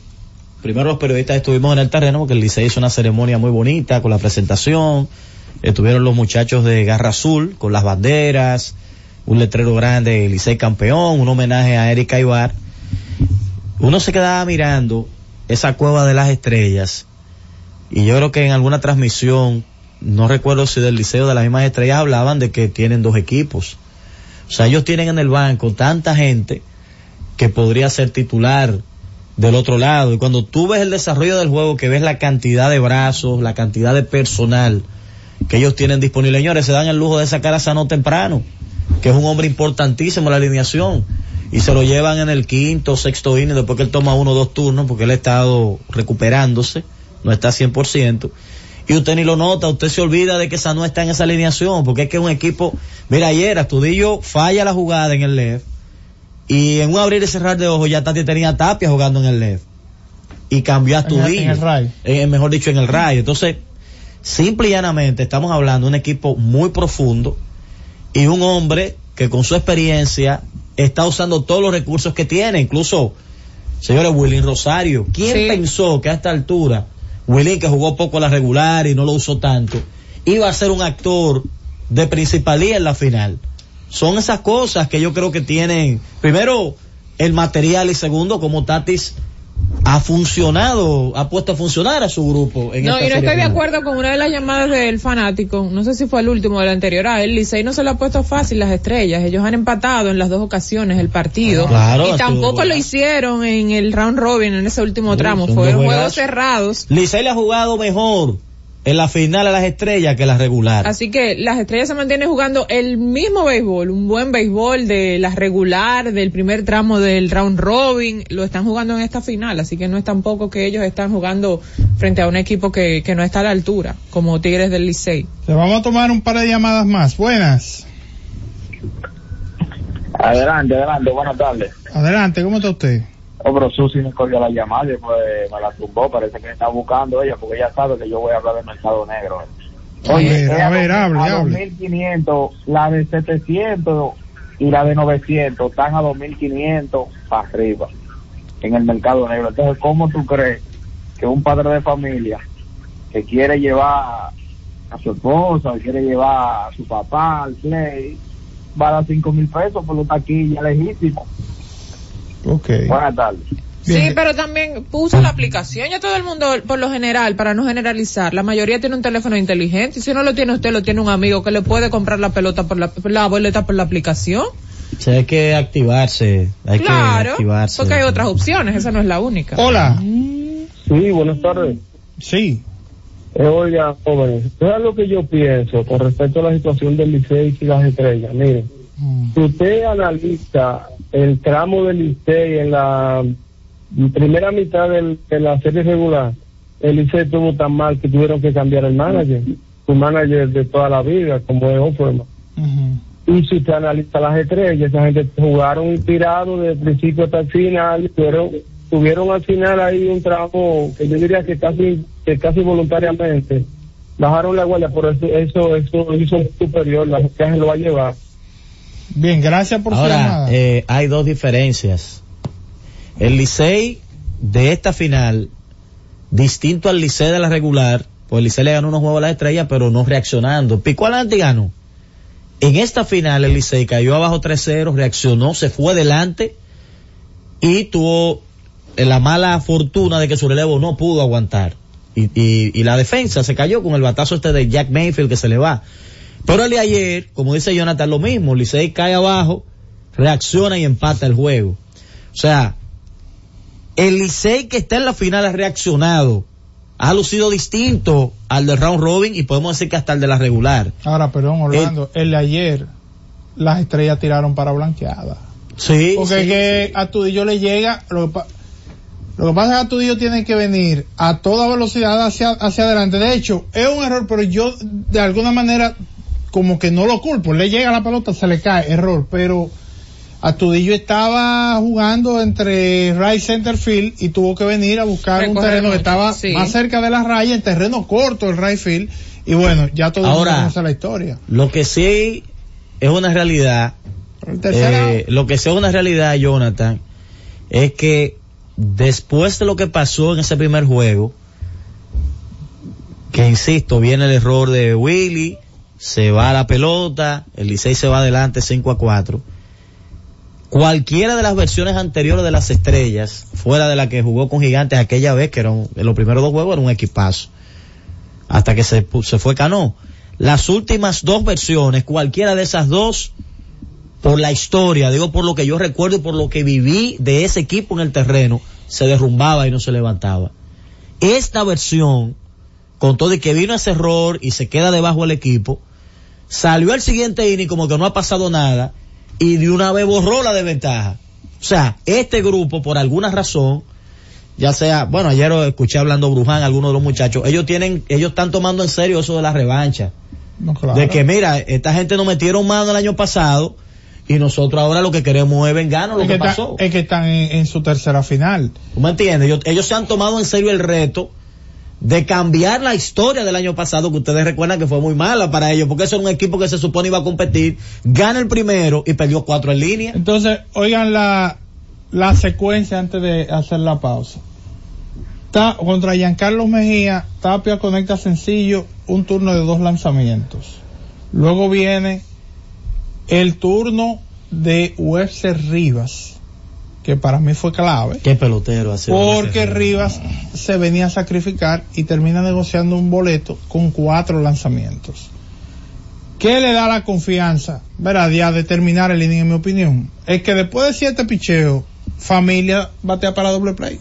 F: primero los periodistas estuvimos en el terreno porque el Licey hizo una ceremonia muy bonita con la presentación, estuvieron los muchachos de Garra Azul con las banderas, un letrero grande, Licey campeón, un homenaje a Erika Ibar. Uno se quedaba mirando esa cueva de las estrellas y yo creo que en alguna transmisión, no recuerdo si del Liceo de las mismas estrellas hablaban de que tienen dos equipos. O sea, ellos tienen en el banco tanta gente que podría ser titular del otro lado. Y cuando tú ves el desarrollo del juego, que ves la cantidad de brazos, la cantidad de personal que ellos tienen disponible, señores, se dan el lujo de sacar a Sano temprano, que es un hombre importantísimo en la alineación. Y se lo llevan en el quinto, sexto inning, después que él toma uno o dos turnos, porque él ha estado recuperándose, no está 100%. Y usted ni lo nota, usted se olvida de que Sano está en esa alineación, porque es que es un equipo, mira, ayer Astudillo falla la jugada en el left, y en un abrir y cerrar de ojos ya Tati tenía Tapia jugando en el left. Y cambió a
B: En el-
F: Astudillo.
B: en el Ray.
F: Eh, mejor dicho, en el rayo. Entonces, simple y llanamente estamos hablando de un equipo muy profundo y un hombre que con su experiencia está usando todos los recursos que tiene, incluso, señores, Willy Rosario. ¿Quién
C: Sí.
F: pensó que a esta altura, Willy que jugó poco a la regular y no lo usó tanto, iba a ser un actor de principalía en la final? Son esas cosas que yo creo que tienen, primero, el material y segundo, como Tatis ha funcionado, ha puesto a funcionar a su grupo. En
C: No,
F: esta
C: y no estoy de acuerdo con una de las llamadas del fanático, no sé si fue el último del anterior, a él Licey no se le ha puesto fácil las estrellas, ellos han empatado en las dos ocasiones el partido,
F: Ah, claro,
C: y tampoco lo hicieron en el round robin en ese último tramo, fueron juegos cerrados,
F: Licey le ha jugado mejor en la final a las estrellas que la regular.
C: así que las estrellas se mantienen jugando el mismo béisbol, un buen béisbol de la regular, del primer tramo del round robin, lo están jugando en esta final, así que no es tampoco que ellos están jugando frente a un equipo que, que no está a la altura, como Tigres del Licey.
B: Le vamos a tomar un par de llamadas más. Buenas.
P: Adelante, adelante, buenas tardes.
B: Adelante, ¿cómo está usted?
P: Oh, pero Susi me cogió la llamada y pues me la tumbó. Parece que me está buscando ella porque ella sabe que yo voy a hablar del mercado negro.
B: A ver, a ver,
P: a
B: hable.
P: 2500, la de 700 y la de 900 están a 2500 para arriba en el mercado negro. Entonces, ¿cómo tú crees que un padre de familia que quiere llevar a su esposa, o quiere llevar a su papá al play, va a dar 5 mil pesos por los taquillas legítimos?
B: Ok.
P: Buenas tardes.
C: Sí, pero también puso la aplicación. Ya todo el mundo, por lo general, para no generalizar, la mayoría tiene un teléfono inteligente. Y si no lo tiene usted, lo tiene un amigo que le puede comprar la pelota por la, la boleta por la aplicación.
F: O sea, hay que activarse, hay que
C: claro,
F: activarse.
C: porque hay otras opciones. Esa no es la única.
B: Hola.
Q: Sí, buenas tardes.
B: Sí.
Q: Eh, oiga, jóvenes, ¿sabes lo que yo pienso con respecto a la situación del Licey y las estrellas? Miren, si usted analiza el tramo del Licey en la primera mitad del- de la serie regular, el Licey estuvo tan mal que tuvieron que cambiar el manager, su manager de toda la vida, como es Offerman. Y si usted analiza las estrellas, esa gente jugaron inspirados desde el principio hasta el final, tuvieron, tuvieron al final ahí un tramo que yo diría que casi, que casi voluntariamente bajaron la guardia, por eso, eso, eso hizo superior, la gente lo va a llevar.
B: Bien, gracias por su
F: Ahora,
B: llamada.
F: eh, hay dos diferencias. El Licey de esta final, distinto al Licey de la regular, pues el Licey le ganó unos juegos a la estrella, pero no reaccionando. Picó adelante y ganó. En esta final el Licey cayó abajo 3-0, reaccionó, se fue adelante y tuvo la mala fortuna de que su relevo no pudo aguantar. Y, y, y la defensa se cayó con el batazo este de Jack Mayfield que se le va. Pero el de ayer, como dice Jonathan, lo mismo, Licey cae abajo, reacciona y empata el juego. O sea, el Licey que está en la final ha reaccionado, ha lucido distinto al del round robin y podemos decir que hasta el de la regular.
B: Ahora, perdón, Orlando, el de ayer, las estrellas tiraron para blanqueada.
F: Sí.
B: Porque
F: sí,
B: que a Tudillo le llega, lo que, lo que pasa es que a Tudillo tiene que venir a toda velocidad hacia, hacia adelante. De hecho, es un error, pero yo de alguna manera como que no lo culpo. Le llega la pelota, se le cae, error, pero a Tudillo estaba jugando entre right center field y tuvo que venir a buscar un terreno que estaba
C: sí.
B: más cerca de la raya, en terreno corto el right field. Y bueno, ya todo el mundo
F: Ahora,
B: conoce la historia.
F: Lo que sí es una realidad, eh, lo que sí es una realidad, Jonathan, es que después de lo que pasó en ese primer juego, que insisto, viene el error de Willy, se va la pelota, el Licey se va adelante 5 a 4. Cualquiera de las versiones anteriores de las estrellas, fuera de la que jugó con Gigantes aquella vez, que eran, los primeros dos juegos era un equipazo, hasta que se, se fue Cano. Las últimas dos versiones, cualquiera de esas dos, por la historia, digo por lo que yo recuerdo y por lo que viví de ese equipo en el terreno, se derrumbaba y no se levantaba. Esta versión, con todo y que vino ese error y se queda debajo del equipo, salió al siguiente inning como que no ha pasado nada y de una vez borró la desventaja. O sea, este grupo, por alguna razón, ya sea, bueno, ayer escuché hablando Bruján, algunos de los muchachos, ellos tienen, ellos están tomando en serio eso de la revancha.
B: No, claro.
F: De que mira, esta gente nos metieron mano el año pasado y nosotros ahora lo que queremos es vengarnos lo
B: es
F: que,
B: que, está-
F: pasó.
B: es que están en, en su tercera final.
F: ¿Tú me entiendes? Ellos, ellos se han tomado en serio el reto de cambiar la historia del año pasado, que ustedes recuerdan que fue muy mala para ellos, porque eso era un equipo que se supone iba a competir, gana el primero y perdió cuatro en línea.
B: Entonces, oigan la, la secuencia antes de hacer la pausa. Ta- contra Giancarlo Mejía, Tapia conecta sencillo un turno de dos lanzamientos. Luego viene el turno de Webster Rivas, que para mí fue clave.
F: Qué pelotero ha sido
B: Porque Rivas se venía a sacrificar y termina negociando un boleto con cuatro lanzamientos. ¿Qué le da la confianza? Verá, ya de terminar el inning, en mi opinión. Es que después de siete picheos, familia batea para doble play.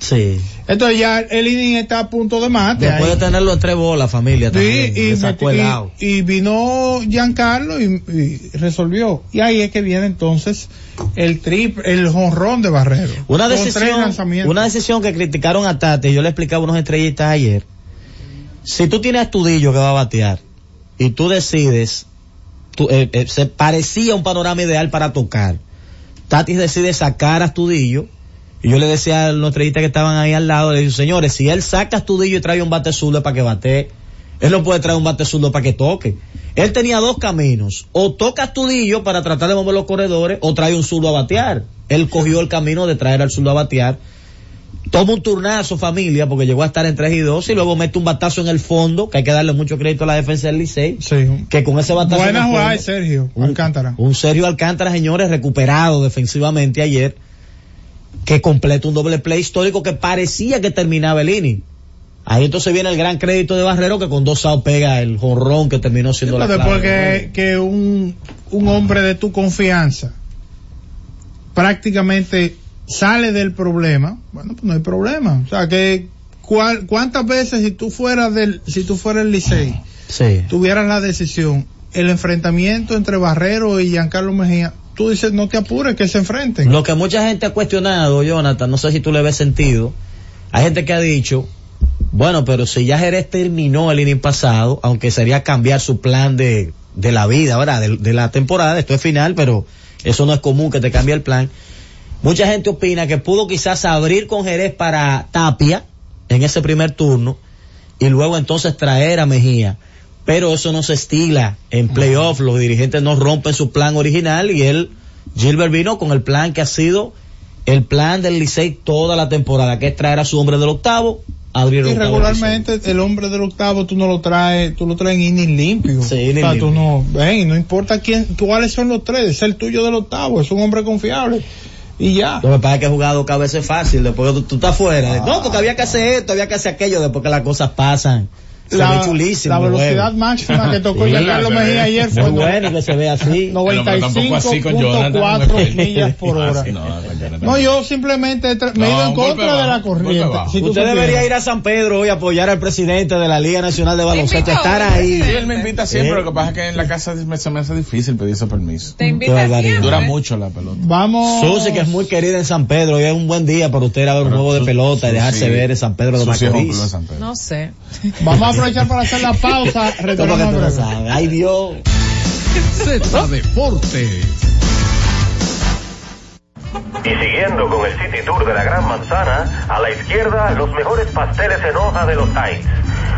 F: Sí.
B: Entonces ya el inning está a punto de mate.
F: Después
B: ahí.
F: de tenerlo en tres bolas, familia,
B: Sí,
F: también.
B: y,
F: le sacó el out.
B: y- y vino Giancarlo y, y resolvió. Y ahí es que viene entonces el trip, el jonrón de Barrero.
F: Una decisión, una decisión que criticaron a Tati, yo le explicaba a unos estrellitas ayer. Si tú tienes a Astudillo que va a batear y tú decides, tú, eh, eh, se parecía un panorama ideal para tocar. Tati decide sacar a Astudillo y yo le decía a los estrellitas que estaban ahí al lado, le digo, señores, si él saca Astudillo y trae un bate zurdo para que batee, él no puede traer un bate zurdo para que toque. Él tenía dos caminos. O toca Astudillo para tratar de mover los corredores o trae un zurdo a batear. Él cogió el camino de traer al zurdo a batear. Toma un turnazo familia porque llegó a estar en 3 y 2 y luego mete un batazo en el fondo, que hay que darle mucho crédito a la defensa del Licey. Que con ese batazo en
B: Buena jugada de Sergio
F: un,
B: Alcántara.
F: un Sergio Alcántara, señores, recuperado defensivamente ayer, que completa un doble play histórico que parecía que terminaba el inning. Ahí entonces viene el gran crédito de Barrero que con dos outs pega el jonrón que terminó siendo la
B: Pero
F: clave.
B: después que, un, un hombre de tu confianza prácticamente sale del problema, bueno, pues no hay problema. O sea, que cuál- cuántas veces si tú fueras del, si tú fueras el Licey,
F: Sí.
B: tuvieras la decisión, el enfrentamiento entre Barrero y Giancarlo Mejía, tú dices no te apures que se enfrenten.
F: Lo que mucha gente ha cuestionado, Jonathan, no sé si tú le ves sentido, hay gente que ha dicho, bueno, pero si ya Jerez terminó el inning pasado, aunque sería cambiar su plan de, de la vida, ¿verdad? De, de la temporada, esto es final, pero eso no es común que te cambie el plan. Mucha gente opina que pudo quizás abrir con Jerez para Tapia en ese primer turno y luego entonces traer a Mejía. Pero eso no se estila en playoff, los dirigentes no rompen su plan original y él, Gilbert vino con el plan que ha sido el plan del Licey toda la temporada, que es traer a su hombre del octavo, abrir el
B: Y regularmente el hombre del octavo tú no lo traes, tú lo traes en inning limpio.
F: Sí,
B: o sea, tú no, ven, no importa quién, cuáles son los tres, es el tuyo del octavo, es un hombre confiable. Y ya.
F: Lo que pasa es que he jugado cada vez es fácil, después tú, tú estás fuera. No, porque había que hacer esto, había que hacer aquello, después que las cosas pasan. Se
B: La-
F: ve chulísimo.
B: la
F: el
B: velocidad máxima que tocó Giancarlo Mejía ayer fue
F: Es bueno que se vea así.
B: 95.4 millas por hora. No, yo simplemente me he ido en contra de la corriente. Si
F: Usted debería ir a San Pedro hoy a apoyar al presidente de la Liga Nacional de Baloncesto, estar ahí.
A: Sí, él me invita siempre,
F: Eh.
A: lo que pasa es que en la casa me- se me hace difícil pedir ese permiso.
C: Te invita.
A: Dura mucho la pelota.
B: Vamos.
F: Susi, que es muy querida en San Pedro, hoy es un buen día para usted ir a ver un juego de pelota y dejarse ver en San Pedro de Macorís.
C: No sé.
B: Vamos a aprovechar para hacer la pausa.
F: ¿Cómo que
B: Retornamos?
F: Ay Dios.
K: Z Deportes.
R: Y siguiendo con el City Tour de la Gran Manzana, a la izquierda los mejores pasteles en hoja de los Heights.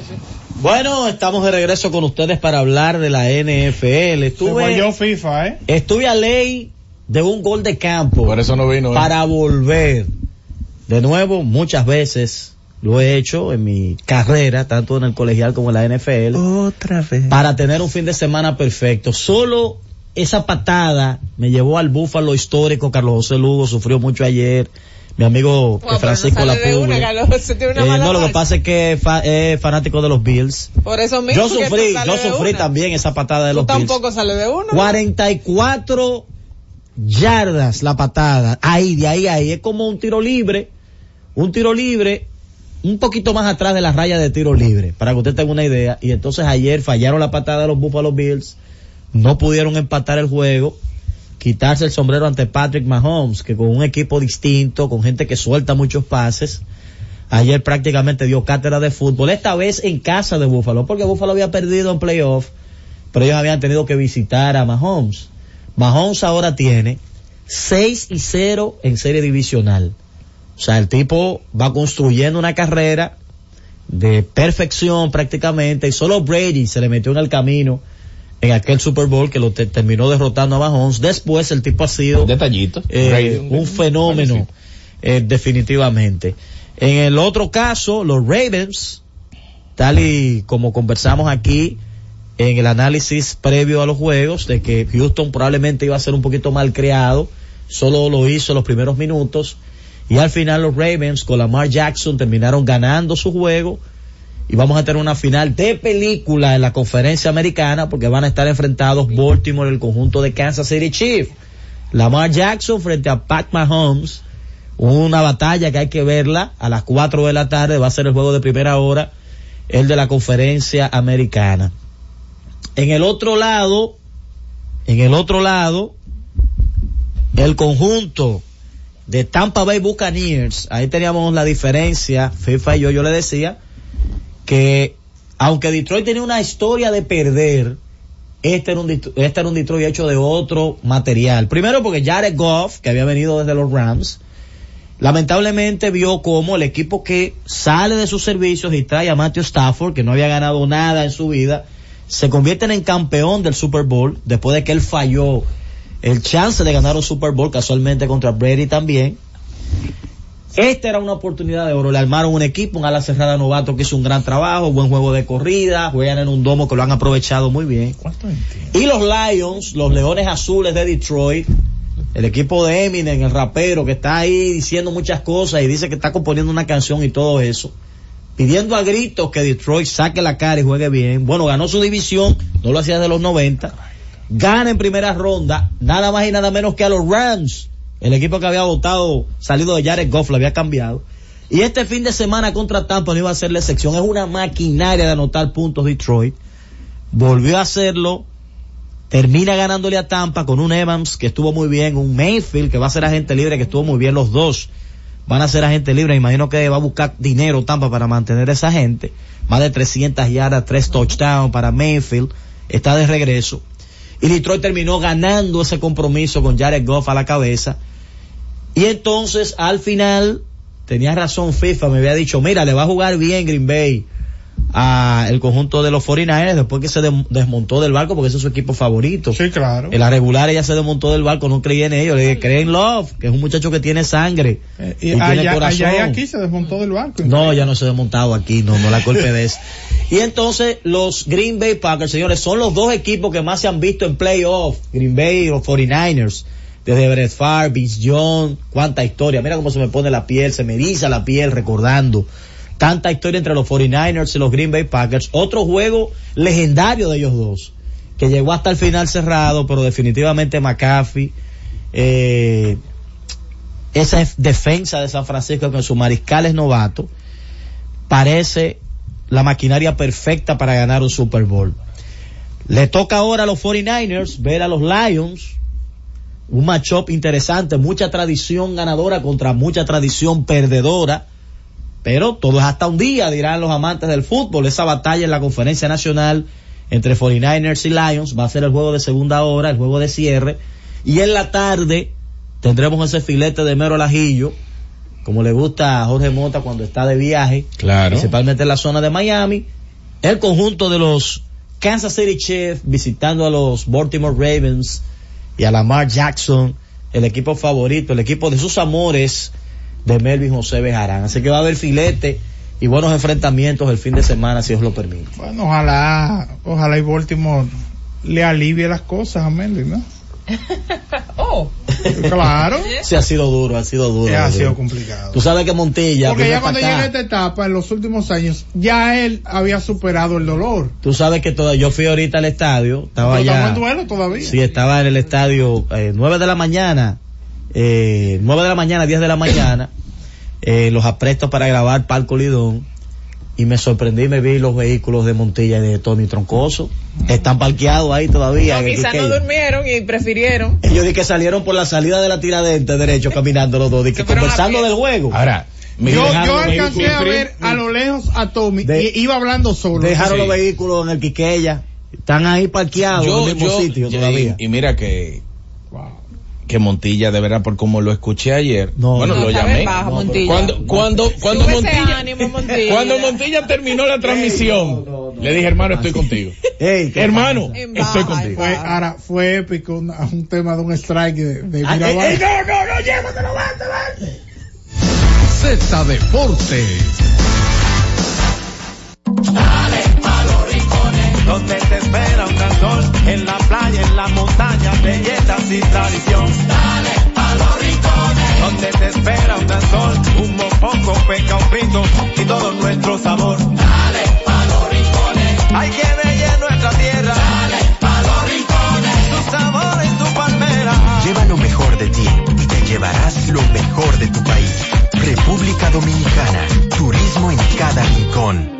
C: Así.
F: Bueno, estamos de regreso con ustedes para hablar de la NFL. Estuve,
B: yo FIFA, ¿eh?
F: estuve a ley de un gol de campo.
A: Por eso no vino. ¿eh?
F: Para volver. De nuevo, muchas veces lo he hecho en mi carrera, tanto en el colegial como en la NFL.
A: Otra vez.
F: Para tener un fin de semana perfecto. Solo esa patada me llevó al búfalo histórico. Carlos José Lugo sufrió mucho ayer. Mi amigo
C: pero
F: Francisco
C: no sale una
F: Eh, no, lo que pasa es que fa- es fanático de los Bills.
C: Por eso mismo.
F: Yo sufrí, yo sufrí también esa patada de
C: Tú
F: los Bills.
C: tampoco sales de uno.
F: 44 yardas la patada. Ahí, de ahí, ahí. Es como un tiro libre. Un tiro libre un poquito más atrás de la raya de tiro libre, para que usted tenga una idea. Y entonces ayer fallaron la patada de los Buffalo Bills. No pudieron empatar el juego. Quitarse el sombrero ante Patrick Mahomes, que con un equipo distinto, con gente que suelta muchos pases, ayer prácticamente dio cátedra de fútbol, esta vez en casa de Buffalo, porque Buffalo había perdido en playoff, pero ellos habían tenido que visitar a Mahomes. Mahomes ahora tiene 6 y 0 en serie divisional. O sea, el tipo va construyendo una carrera de perfección prácticamente y solo Brady se le metió en el camino en aquel Super Bowl que lo te- terminó derrotando a Mahomes. Después el tipo ha sido
A: Detallito.
F: eh, un fenómeno eh, definitivamente. En el otro caso, los Ravens, tal y como conversamos aquí en el análisis previo a los juegos, de que Houston probablemente iba a ser un poquito mal creado, solo lo hizo en los primeros minutos, y al final los Ravens con Lamar Jackson terminaron ganando su juego, y vamos a tener una final de película en la conferencia americana, porque van a estar enfrentados Baltimore el conjunto de Kansas City Chiefs. Lamar Jackson frente a Pat Mahomes, una batalla que hay que verla a las 4 de la tarde, va a ser el juego de primera hora, el de la conferencia americana. En el otro lado, en el otro lado, el conjunto de Tampa Bay Buccaneers, ahí teníamos la diferencia, FIFA y yo, yo le decía, que aunque Detroit tenía una historia de perder, este era un, este era un Detroit hecho de otro material. Primero porque Jared Goff, que había venido desde los Rams, lamentablemente vio como el equipo que sale de sus servicios y trae a Matthew Stafford, que no había ganado nada en su vida, se convierte en campeón del Super Bowl después de que él falló el chance de ganar un Super Bowl casualmente contra Brady también. Esta era una oportunidad de oro. Le armaron un equipo, un ala cerrada novato que hizo un gran trabajo, buen juego de corrida, juegan en un domo que lo han aprovechado muy bien. Y los Lions, los Leones Azules de Detroit, el equipo de Eminem, el rapero que está ahí diciendo muchas cosas y dice que está componiendo una canción y todo eso, pidiendo a gritos que Detroit saque la cara y juegue bien. Bueno, ganó su división, no lo hacía desde los 90. Gana en primera ronda, nada más y nada menos que a los Rams. El equipo que había votado, salido de Jared Goff, lo había cambiado. Y este fin de semana contra Tampa no iba a ser la excepción. Es una maquinaria de anotar puntos Detroit. Volvió a hacerlo. Termina ganándole a Tampa con un Evans que estuvo muy bien, un Mayfield que va a ser agente libre que estuvo muy bien. Los dos van a ser agente libre. Imagino que va a buscar dinero Tampa para mantener a esa gente. Más de 300 yardas, tres touchdowns para Mayfield. Está de regreso. Y Detroit terminó ganando ese compromiso con Jared Goff a la cabeza. Y entonces al final, tenía razón FIFA, me había dicho, mira, le va a jugar bien Green Bay a el conjunto de los 49ers después que se desmontó del barco porque ese es su equipo favorito.
B: Sí, claro.
F: En la regular ella se desmontó del barco, no creía en ellos, le dije, cree en Love, que es un muchacho que tiene sangre
B: Eh,
F: y,
B: y
F: tiene corazón.
B: allá y aquí se desmontó del barco.
F: No, ya no se ha desmontado aquí, no, no la golpe de eso. Y entonces los Green Bay Packers, señores, son los dos equipos que más se han visto en playoff. Green Bay y los 49ers. Desde Brett Favre, Vince John, cuánta historia. Mira cómo se me pone la piel, se me eriza la piel recordando. Tanta historia entre los 49ers y los Green Bay Packers. Otro juego legendario de ellos dos. Que llegó hasta el final cerrado, pero definitivamente McAfee, eh, esa defensa de San Francisco con sus mariscales novatos parece la maquinaria perfecta para ganar un Super Bowl. Le toca ahora a los 49ers ver a los Lions, un matchup interesante, mucha tradición ganadora contra mucha tradición perdedora, pero todo es hasta un día, dirán los amantes del fútbol, esa batalla en la conferencia nacional entre 49ers y Lions va a ser el juego de segunda hora, el juego de cierre, y en la tarde tendremos ese filete de mero al ajillo, como le gusta a Jorge Mota cuando está de viaje,
A: Claro.
F: principalmente en la zona de Miami, el conjunto de los Kansas City Chiefs visitando a los Baltimore Ravens y a Lamar Jackson, el equipo favorito, el equipo de sus amores de Melvin José Bejarán. Así que va a haber filete y buenos enfrentamientos el fin de semana, si Dios lo permite.
B: Bueno, ojalá, ojalá y Baltimore le alivie las cosas a Mendy, ¿no?
C: Oh.
B: Claro.
F: Sí, ha sido duro, ha sido duro.
B: Ha sido complicado.
F: Tú sabes que Montilla,
B: Porque ya cuando
F: acá.
B: llega esta etapa, en los últimos años, ya él había superado el dolor.
F: Tú sabes que toda, yo fui ahorita al estadio, estaba
B: Pero
F: allá.
B: en duelo todavía.
F: Sí, estaba en el estadio, eh, 9 de la mañana, eh, 9 de la mañana, 10 de la mañana, eh, los aprestos para grabar Palco Lidón, y me sorprendí, me vi los vehículos de Montilla y de Tony Troncoso, están parqueados ahí todavía.
C: No, quizás no durmieron y prefirieron.
F: Ellos di que salieron por la salida de la tiradente derecho caminando los dos, di que conversando del juego.
A: Ahora,
B: Yo, yo alcancé a ver a lo lejos a Tommy
F: De-
B: y iba hablando solo.
F: Dejaron
A: Sí.
F: los vehículos en el Quiqueya, están ahí parqueados en el mismo sitio todavía.
A: Y, y mira que que Montilla de verdad por como lo escuché ayer
F: No,
A: bueno
F: no,
A: lo llamé.
C: baja, Montilla.
A: cuando cuando cuando Montilla
C: ánimo, Montilla.
A: cuando Montilla terminó la transmisión le dije hermano estoy contigo
F: Ey, ¿qué
A: hermano
C: En
A: estoy
C: baja,
A: contigo.
B: Fue, ahora, fue épico, un, un tema de un strike de, de
F: Ay,
B: Mirabal.
F: ey, ey,
A: no no no llévatelo
K: Z Deportes.
H: Donde te espera un gran sol, en la playa, en la montaña, belletas y tradición. Dale a los rincones, donde te espera un gran sol, un mopongo, peca, un frito y todo nuestro sabor. Dale a los rincones, hay que bella en nuestra tierra. Dale a los rincones, su sabor y su palmera.
I: Lleva lo mejor de ti y te llevarás lo mejor de tu país. República Dominicana. Turismo en cada rincón.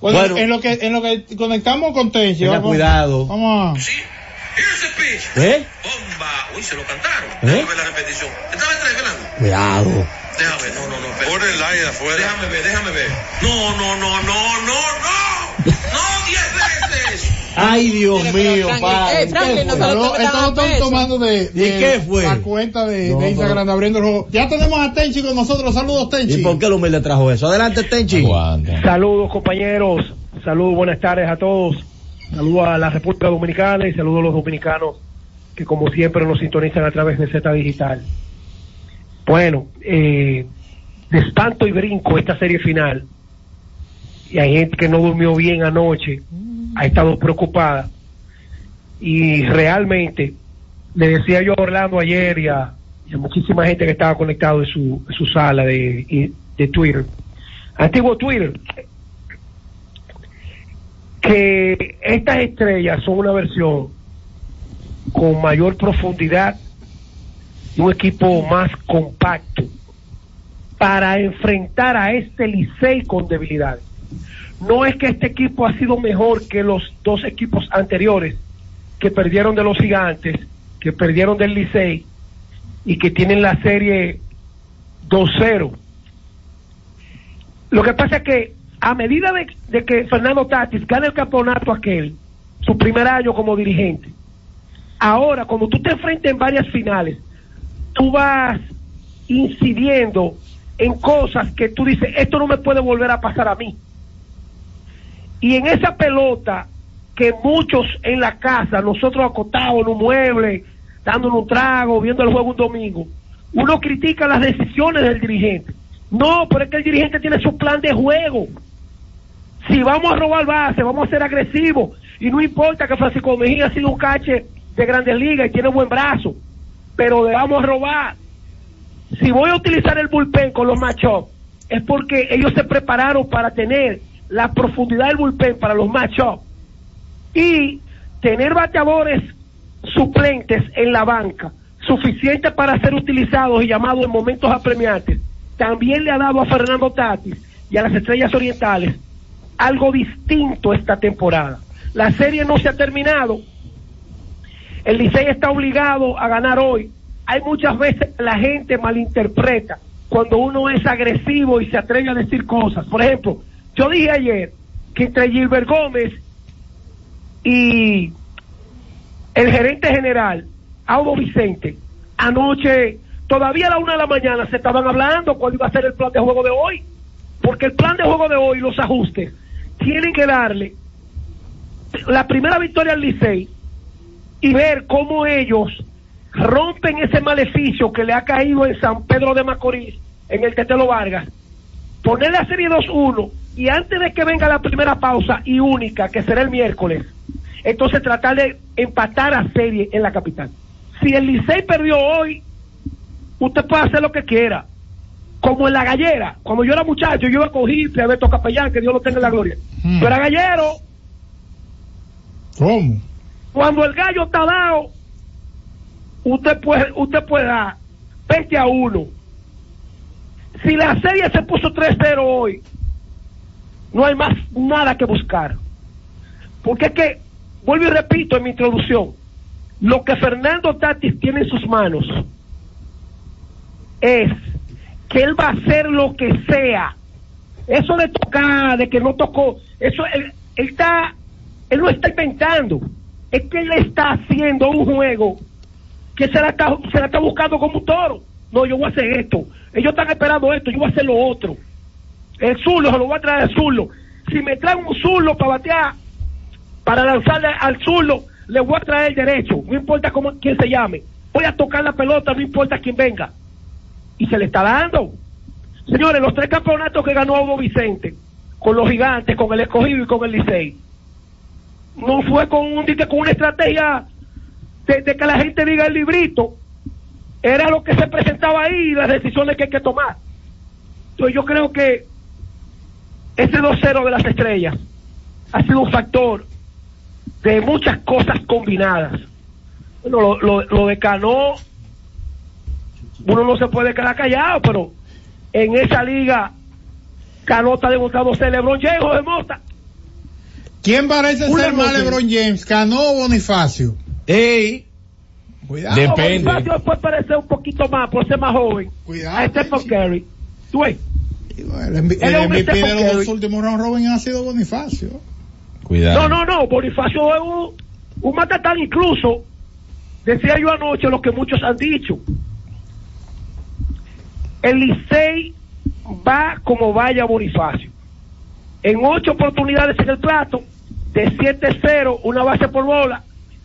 B: Bueno,
F: Bueno.
B: en lo que en lo que conectamos con Tenchi,
F: Tenga
B: vamos,
F: cuidado.
B: Vamos a...
F: ¿Eh?
S: Uy, se lo cantaron.
F: ¿Eh?
S: Déjame ver la repetición. Estaba entregando.
F: Cuidado.
S: Déjame ver, no, no, no. Por el aire afuera. Déjame ver, déjame ver. No, no, no, no, no, no. No, diez veces.
F: Ay, Dios mío, padre.
C: eh,
B: están
C: peso.
B: tomando de,
F: ¿Y
B: de
F: qué fue?
B: la cuenta de,
F: No,
B: de Instagram abriendo el juego. Ya tenemos a Tenchi con nosotros. Saludos, Tenchi.
F: ¿Y por qué el humilde trajo eso? Adelante, Tenchi.
T: Saludos compañeros, saludos, buenas tardes a todos, saludos a la República Dominicana y saludos a los dominicanos que como siempre nos sintonizan a través de Z Digital. Bueno, eh, de espanto y brinco esta serie final, y hay gente que no durmió bien anoche, ha estado preocupada, y realmente, le decía yo a Orlando ayer y a, muchísima gente que estaba conectado en su, su sala de, de Twitter, antiguo Twitter, que estas estrellas son una versión con mayor profundidad y un equipo más compacto para enfrentar a este Licey con debilidades. No es que este equipo ha sido mejor que los dos equipos anteriores que perdieron de los gigantes, que perdieron del Licey y que tienen la serie 2-0. Lo que pasa es que a medida de, que Fernando Tatis gana el campeonato aquel, su primer año como dirigente, ahora cuando tú te enfrentas en varias finales, tú vas incidiendo en cosas que tú dices, esto no me puede volver a pasar a mí. Y en esa pelota que muchos en la casa, nosotros acotados en un mueble, dándonos un trago, viendo el juego un domingo, uno critica las decisiones del dirigente. No, pero es que el dirigente tiene su plan de juego. Si vamos a robar base, vamos a ser agresivos. Y no importa que Francisco Mejía ha sido un cache de grandes ligas y tiene buen brazo, pero le vamos a robar. Si voy a utilizar el bullpen con los matchups, es porque ellos se prepararon para tener la profundidad del bullpen para los matchups y tener bateadores suplentes en la banca suficientes para ser utilizados y llamados en momentos apremiantes también le ha dado a Fernando Tatis y a las Estrellas Orientales algo distinto esta temporada. La serie no se ha terminado. El Licey está obligado a ganar hoy. Hay muchas veces que la gente malinterpreta cuando uno es agresivo y se atreve a decir cosas. Por ejemplo, yo dije ayer que entre Gilbert Gómez y el gerente general, Audo Vicente, anoche, todavía a la una de la mañana se estaban hablando cuál iba a ser el plan de juego de hoy. Porque el plan de juego de hoy, los ajustes, tienen que darle la primera victoria al Licey y ver cómo ellos rompen ese maleficio que le ha caído en San Pedro de Macorís, en el Tetelo Vargas, poner la serie 2-1 y antes de que venga la primera pausa y única, que será el miércoles, entonces tratar de empatar a serie en la capital. Si el Licey perdió hoy, usted puede hacer lo que quiera. Como en la gallera, cuando yo era muchacho, yo iba a coger a Beto Capellán, que Dios lo tenga en la gloria.
B: Mm.
T: Yo era gallero,
B: ¿Cómo?
T: cuando el gallo está dado, usted puede, usted puede dar 20 a 1. Si la serie se puso 3-0 hoy, no hay más nada que buscar. Porque es que, vuelvo y repito en mi introducción, lo que Fernando Tatis tiene en sus manos es que él va a hacer lo que sea. Eso de tocar, de que no tocó, eso él, está, él no está inventando, es que él está haciendo un juego que se la está, se la está buscando como un toro. No, yo voy a hacer esto. Ellos están esperando esto, yo voy a hacer lo otro. El zurdo, se lo voy a traer al zurdo. Si me traen un zurdo para batear, para lanzarle al zurdo, le voy a traer el derecho. No importa cómo, quién se llame. Voy a tocar la pelota, no importa quién venga. Y se le está dando. Señores, los tres campeonatos que ganó Hugo Vicente, con los gigantes, con el escogido y con el Licey, no fue con, un, con una estrategia de, de que la gente diga el librito, era lo que se presentaba ahí y las decisiones que hay que tomar. Entonces yo creo que ese 2-0 de las estrellas ha sido un factor de muchas cosas combinadas. Bueno, lo, lo, lo de Cano, uno no se puede quedar callado, pero en esa liga, Cano está demostrando ser LeBron James o de Mota.
B: ¿Quién parece ser más
T: LeBron
B: LeBron James, Cano o Bonifacio?
F: Ey,
B: Cuidado.
A: Depende.
T: Bonifacio puede parecer un poquito más por ser más joven.
B: Cuidado.
T: A Stephen Curry. ¿Tú ves?
B: El, MVP de los últimos round robin ha sido Bonifacio.
A: Cuidado.
T: No, no, no, Bonifacio es un, un matatán incluso, decía yo anoche lo que muchos han dicho. El Licey va como vaya Bonifacio. En ocho oportunidades en el plato, de 7-0, una base por bola,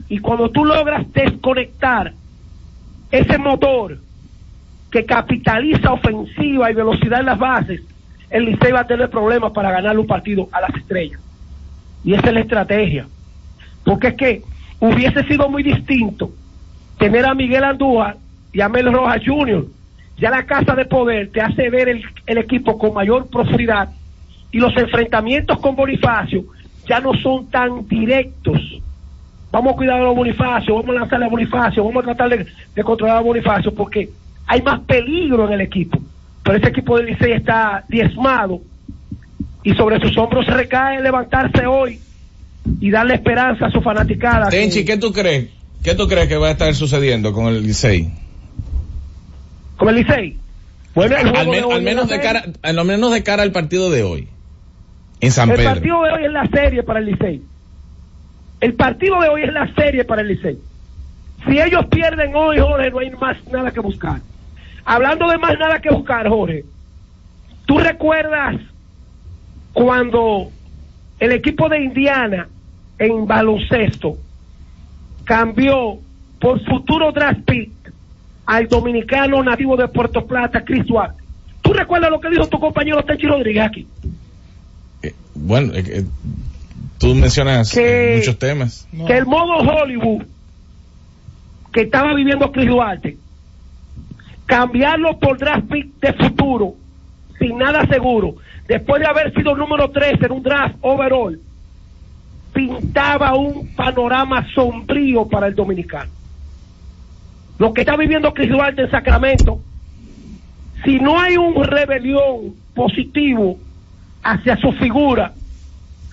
T: y cuando tú logras desconectar ese motor que capitaliza ofensiva y velocidad en las bases, el Licey va a tener problemas para ganarle un partido a las estrellas. Y esa es la estrategia. Porque es que hubiese sido muy distinto tener a Miguel Andújar y a Mel Rojas Jr. Ya la casa de poder te hace ver el, equipo con mayor profundidad y los enfrentamientos con Bonifacio ya no son tan directos. Vamos a cuidar a los Bonifacio, vamos a lanzarle a Bonifacio, vamos a tratar de, de controlar a Bonifacio porque hay más peligro en el equipo. Pero ese equipo del Licey está diezmado y sobre sus hombros recae levantarse hoy y darle esperanza a su fanaticada. que-
A: Tenchi, ¿qué tú crees? ¿Qué tú crees que va a estar sucediendo con el Licey?
T: con el Licey. Bueno, el
A: Al, al menos de cara, al menos de cara al partido de hoy. En San
T: El
A: Pedro.
T: partido de hoy es la serie para el Licey. El partido de hoy es la serie para el Licey. Si ellos pierden hoy, Jorge, no hay más nada que buscar. Hablando de más nada que buscar, Jorge, ¿tú recuerdas cuando el equipo de Indiana en baloncesto cambió por futuro draft pick al dominicano nativo de Puerto Plata, Chris Duarte? ¿Tú recuerdas lo que dijo tu compañero Tenchi Rodríguez aquí?
A: Bueno, eh, eh, tú mencionas
T: Que-
A: muchos temas.
T: que el modo Hollywood que estaba viviendo Chris Duarte, cambiarlo por draft pick de futuro, sin nada seguro, después de haber sido número 3 en un draft overall, pintaba un panorama sombrío para el dominicano. Lo que está viviendo Chris Duarte en Sacramento, si no hay un rebelión positivo hacia su figura,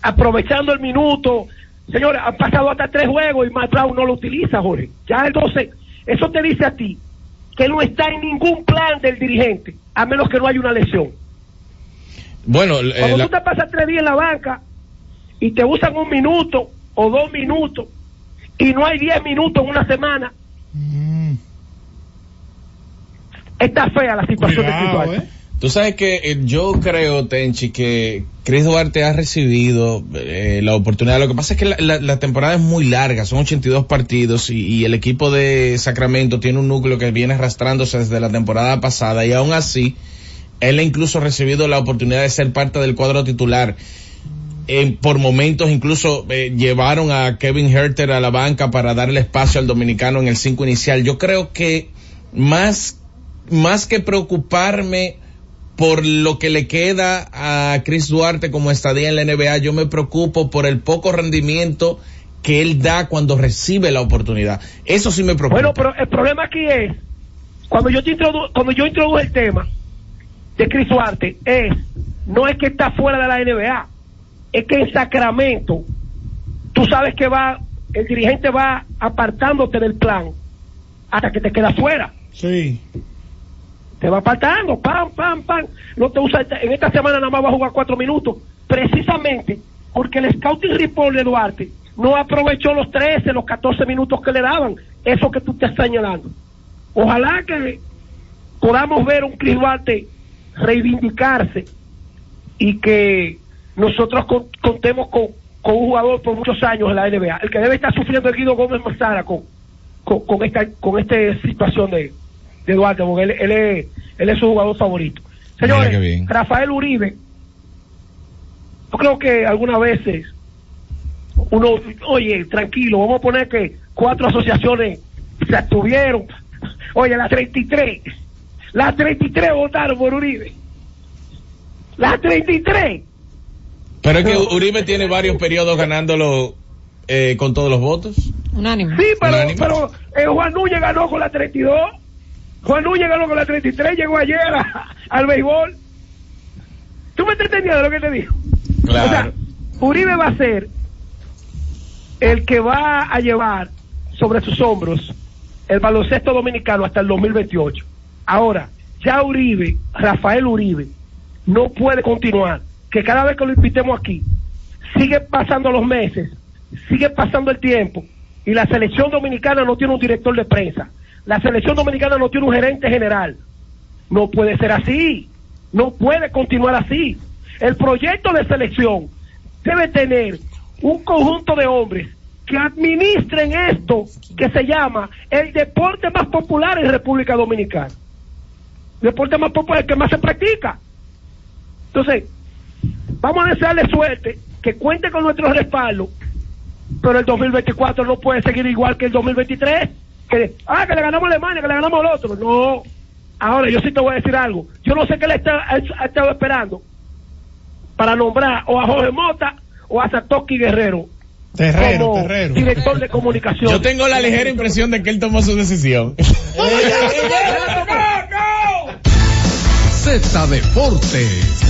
T: aprovechando el minuto. Señores, han pasado hasta tres juegos y Matt Brown no lo utiliza, Jorge. Ya entonces, eso te dice a ti que no está en ningún plan del dirigente, a menos que no haya una lesión.
A: Bueno, eh,
T: Cuando
A: la-
T: tú te pasas tres días en la banca y te usan un minuto o dos minutos y no hay diez minutos en una semana, está fea la situación de Chris Duarte.
A: Tú sabes que eh, yo creo, Tenchi, que Chris Duarte ha recibido eh, la oportunidad. Lo que pasa es que la, temporada es muy larga, son 82 partidos y, y el equipo de Sacramento tiene un núcleo que viene arrastrándose desde la temporada pasada y aún así, él ha incluso recibido la oportunidad de ser parte del cuadro titular. Eh, por momentos incluso eh, llevaron a Kevin Herter a la banca para darle espacio al dominicano en el 5 inicial. Yo creo que más, más que preocuparme por lo que le queda a Chris Duarte como estadía en la NBA, yo me preocupo por el poco rendimiento que él da cuando recibe la oportunidad. Eso sí me preocupa.
T: Bueno, pero el problema aquí es, cuando yo te introdu cuando yo introduje el tema de Chris Duarte, es, no es que está fuera de la NBA, es que en Sacramento, tú sabes que va, el dirigente va apartándote del plan hasta que te quedas fuera.
B: Sí.
T: Te va apartando, pam, pam, pam. No te usa, en esta semana nada más va a jugar cuatro minutos, precisamente porque el scouting report de Duarte no aprovechó los 13, los 14 minutos que le daban, eso que tú estás señalando. Ojalá que podamos ver un Chris Duarte reivindicarse y que nosotros con- contemos con, con un jugador por muchos años en la NBA. El que debe estar sufriendo es Guido Gómez Mazara con, con, con esta con esta situación de, de Duarte, porque él, él, es, él es su jugador favorito. Señores. Rafael Uribe, yo creo que algunas veces uno, oye, tranquilo, vamos a poner que cuatro asociaciones se abstuvieron. Oye, las 33, las 33 votaron por Uribe. Las 33.
A: Pero es que Uribe tiene varios periodos ganándolo eh, con todos los votos.
C: Unánime.
T: Sí, pero,
A: Unánime.
T: pero eh, Juan Núñez ganó con la 32. Juan Núñez ganó con la 33, llegó ayer a- al béisbol. ¿Tú me estás entendiendo lo que te digo?
A: Claro.
T: O sea, Uribe va a ser el que va a llevar sobre sus hombros el baloncesto dominicano hasta el 2028. Ahora, ya Uribe, Rafael Uribe, no puede continuar. Que cada vez que lo invitemos aquí, sigue pasando los meses, sigue pasando el tiempo, y la selección dominicana no tiene un director de prensa. La selección dominicana no tiene un gerente general. No puede ser así. No puede continuar así. El proyecto de selección debe tener un conjunto de hombres que administren esto que se llama el deporte más popular en República Dominicana. El deporte más popular, el que más se practica. Entonces, vamos a desearle suerte, que cuente con nuestro respaldo, pero el 2024 no puede seguir igual que el 2023. Que, ah, que le ganamos a Alemania, que le ganamos al otro. No. Ahora, yo sí te voy a decir algo. Yo no sé qué le está, ha, ha estado esperando para nombrar o a Jorge Mota o a Satoshi Guerrero
B: Terrero,
T: como
B: terrero.
T: director de comunicación.
A: Yo tengo la ligera impresión de que él tomó su decisión.
K: Z Deportes.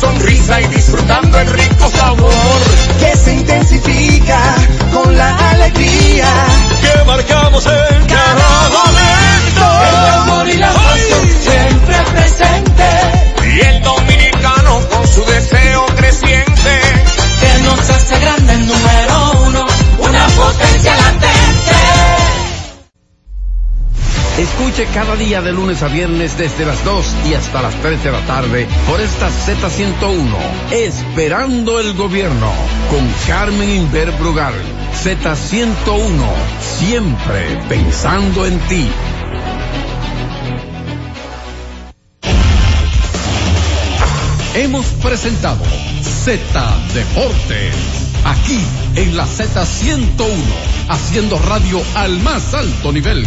H: Sonrisa y disfrutando el rico sabor
K: cada día de lunes a viernes desde las 2 y hasta las 3 de la tarde por esta Z101, Esperando el Gobierno, con Carmen Inver Brugal. Z101, siempre pensando en ti. Hemos presentado Z Deportes, aquí en la Z101, haciendo radio al más alto nivel.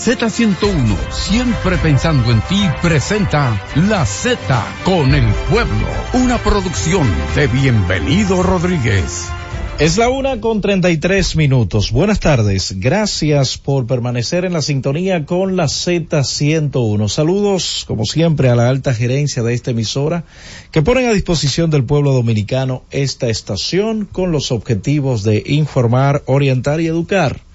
K: Z101, siempre pensando en ti, presenta La Z con el pueblo, una producción de Bienvenido Rodríguez.
U: Es la una con treinta y tres minutos. Buenas tardes. Gracias por permanecer en la sintonía con la Z101. Saludos, como siempre, a la alta gerencia de esta emisora que ponen a disposición del pueblo dominicano esta estación con los objetivos de informar, orientar y educar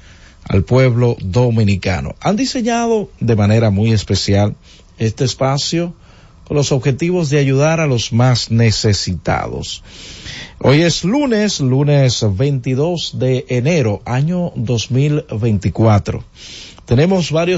U: al pueblo dominicano. Han diseñado de manera muy especial este espacio con los objetivos de ayudar a los más necesitados. Hoy es lunes, lunes 22 de enero, año 2024. Tenemos varios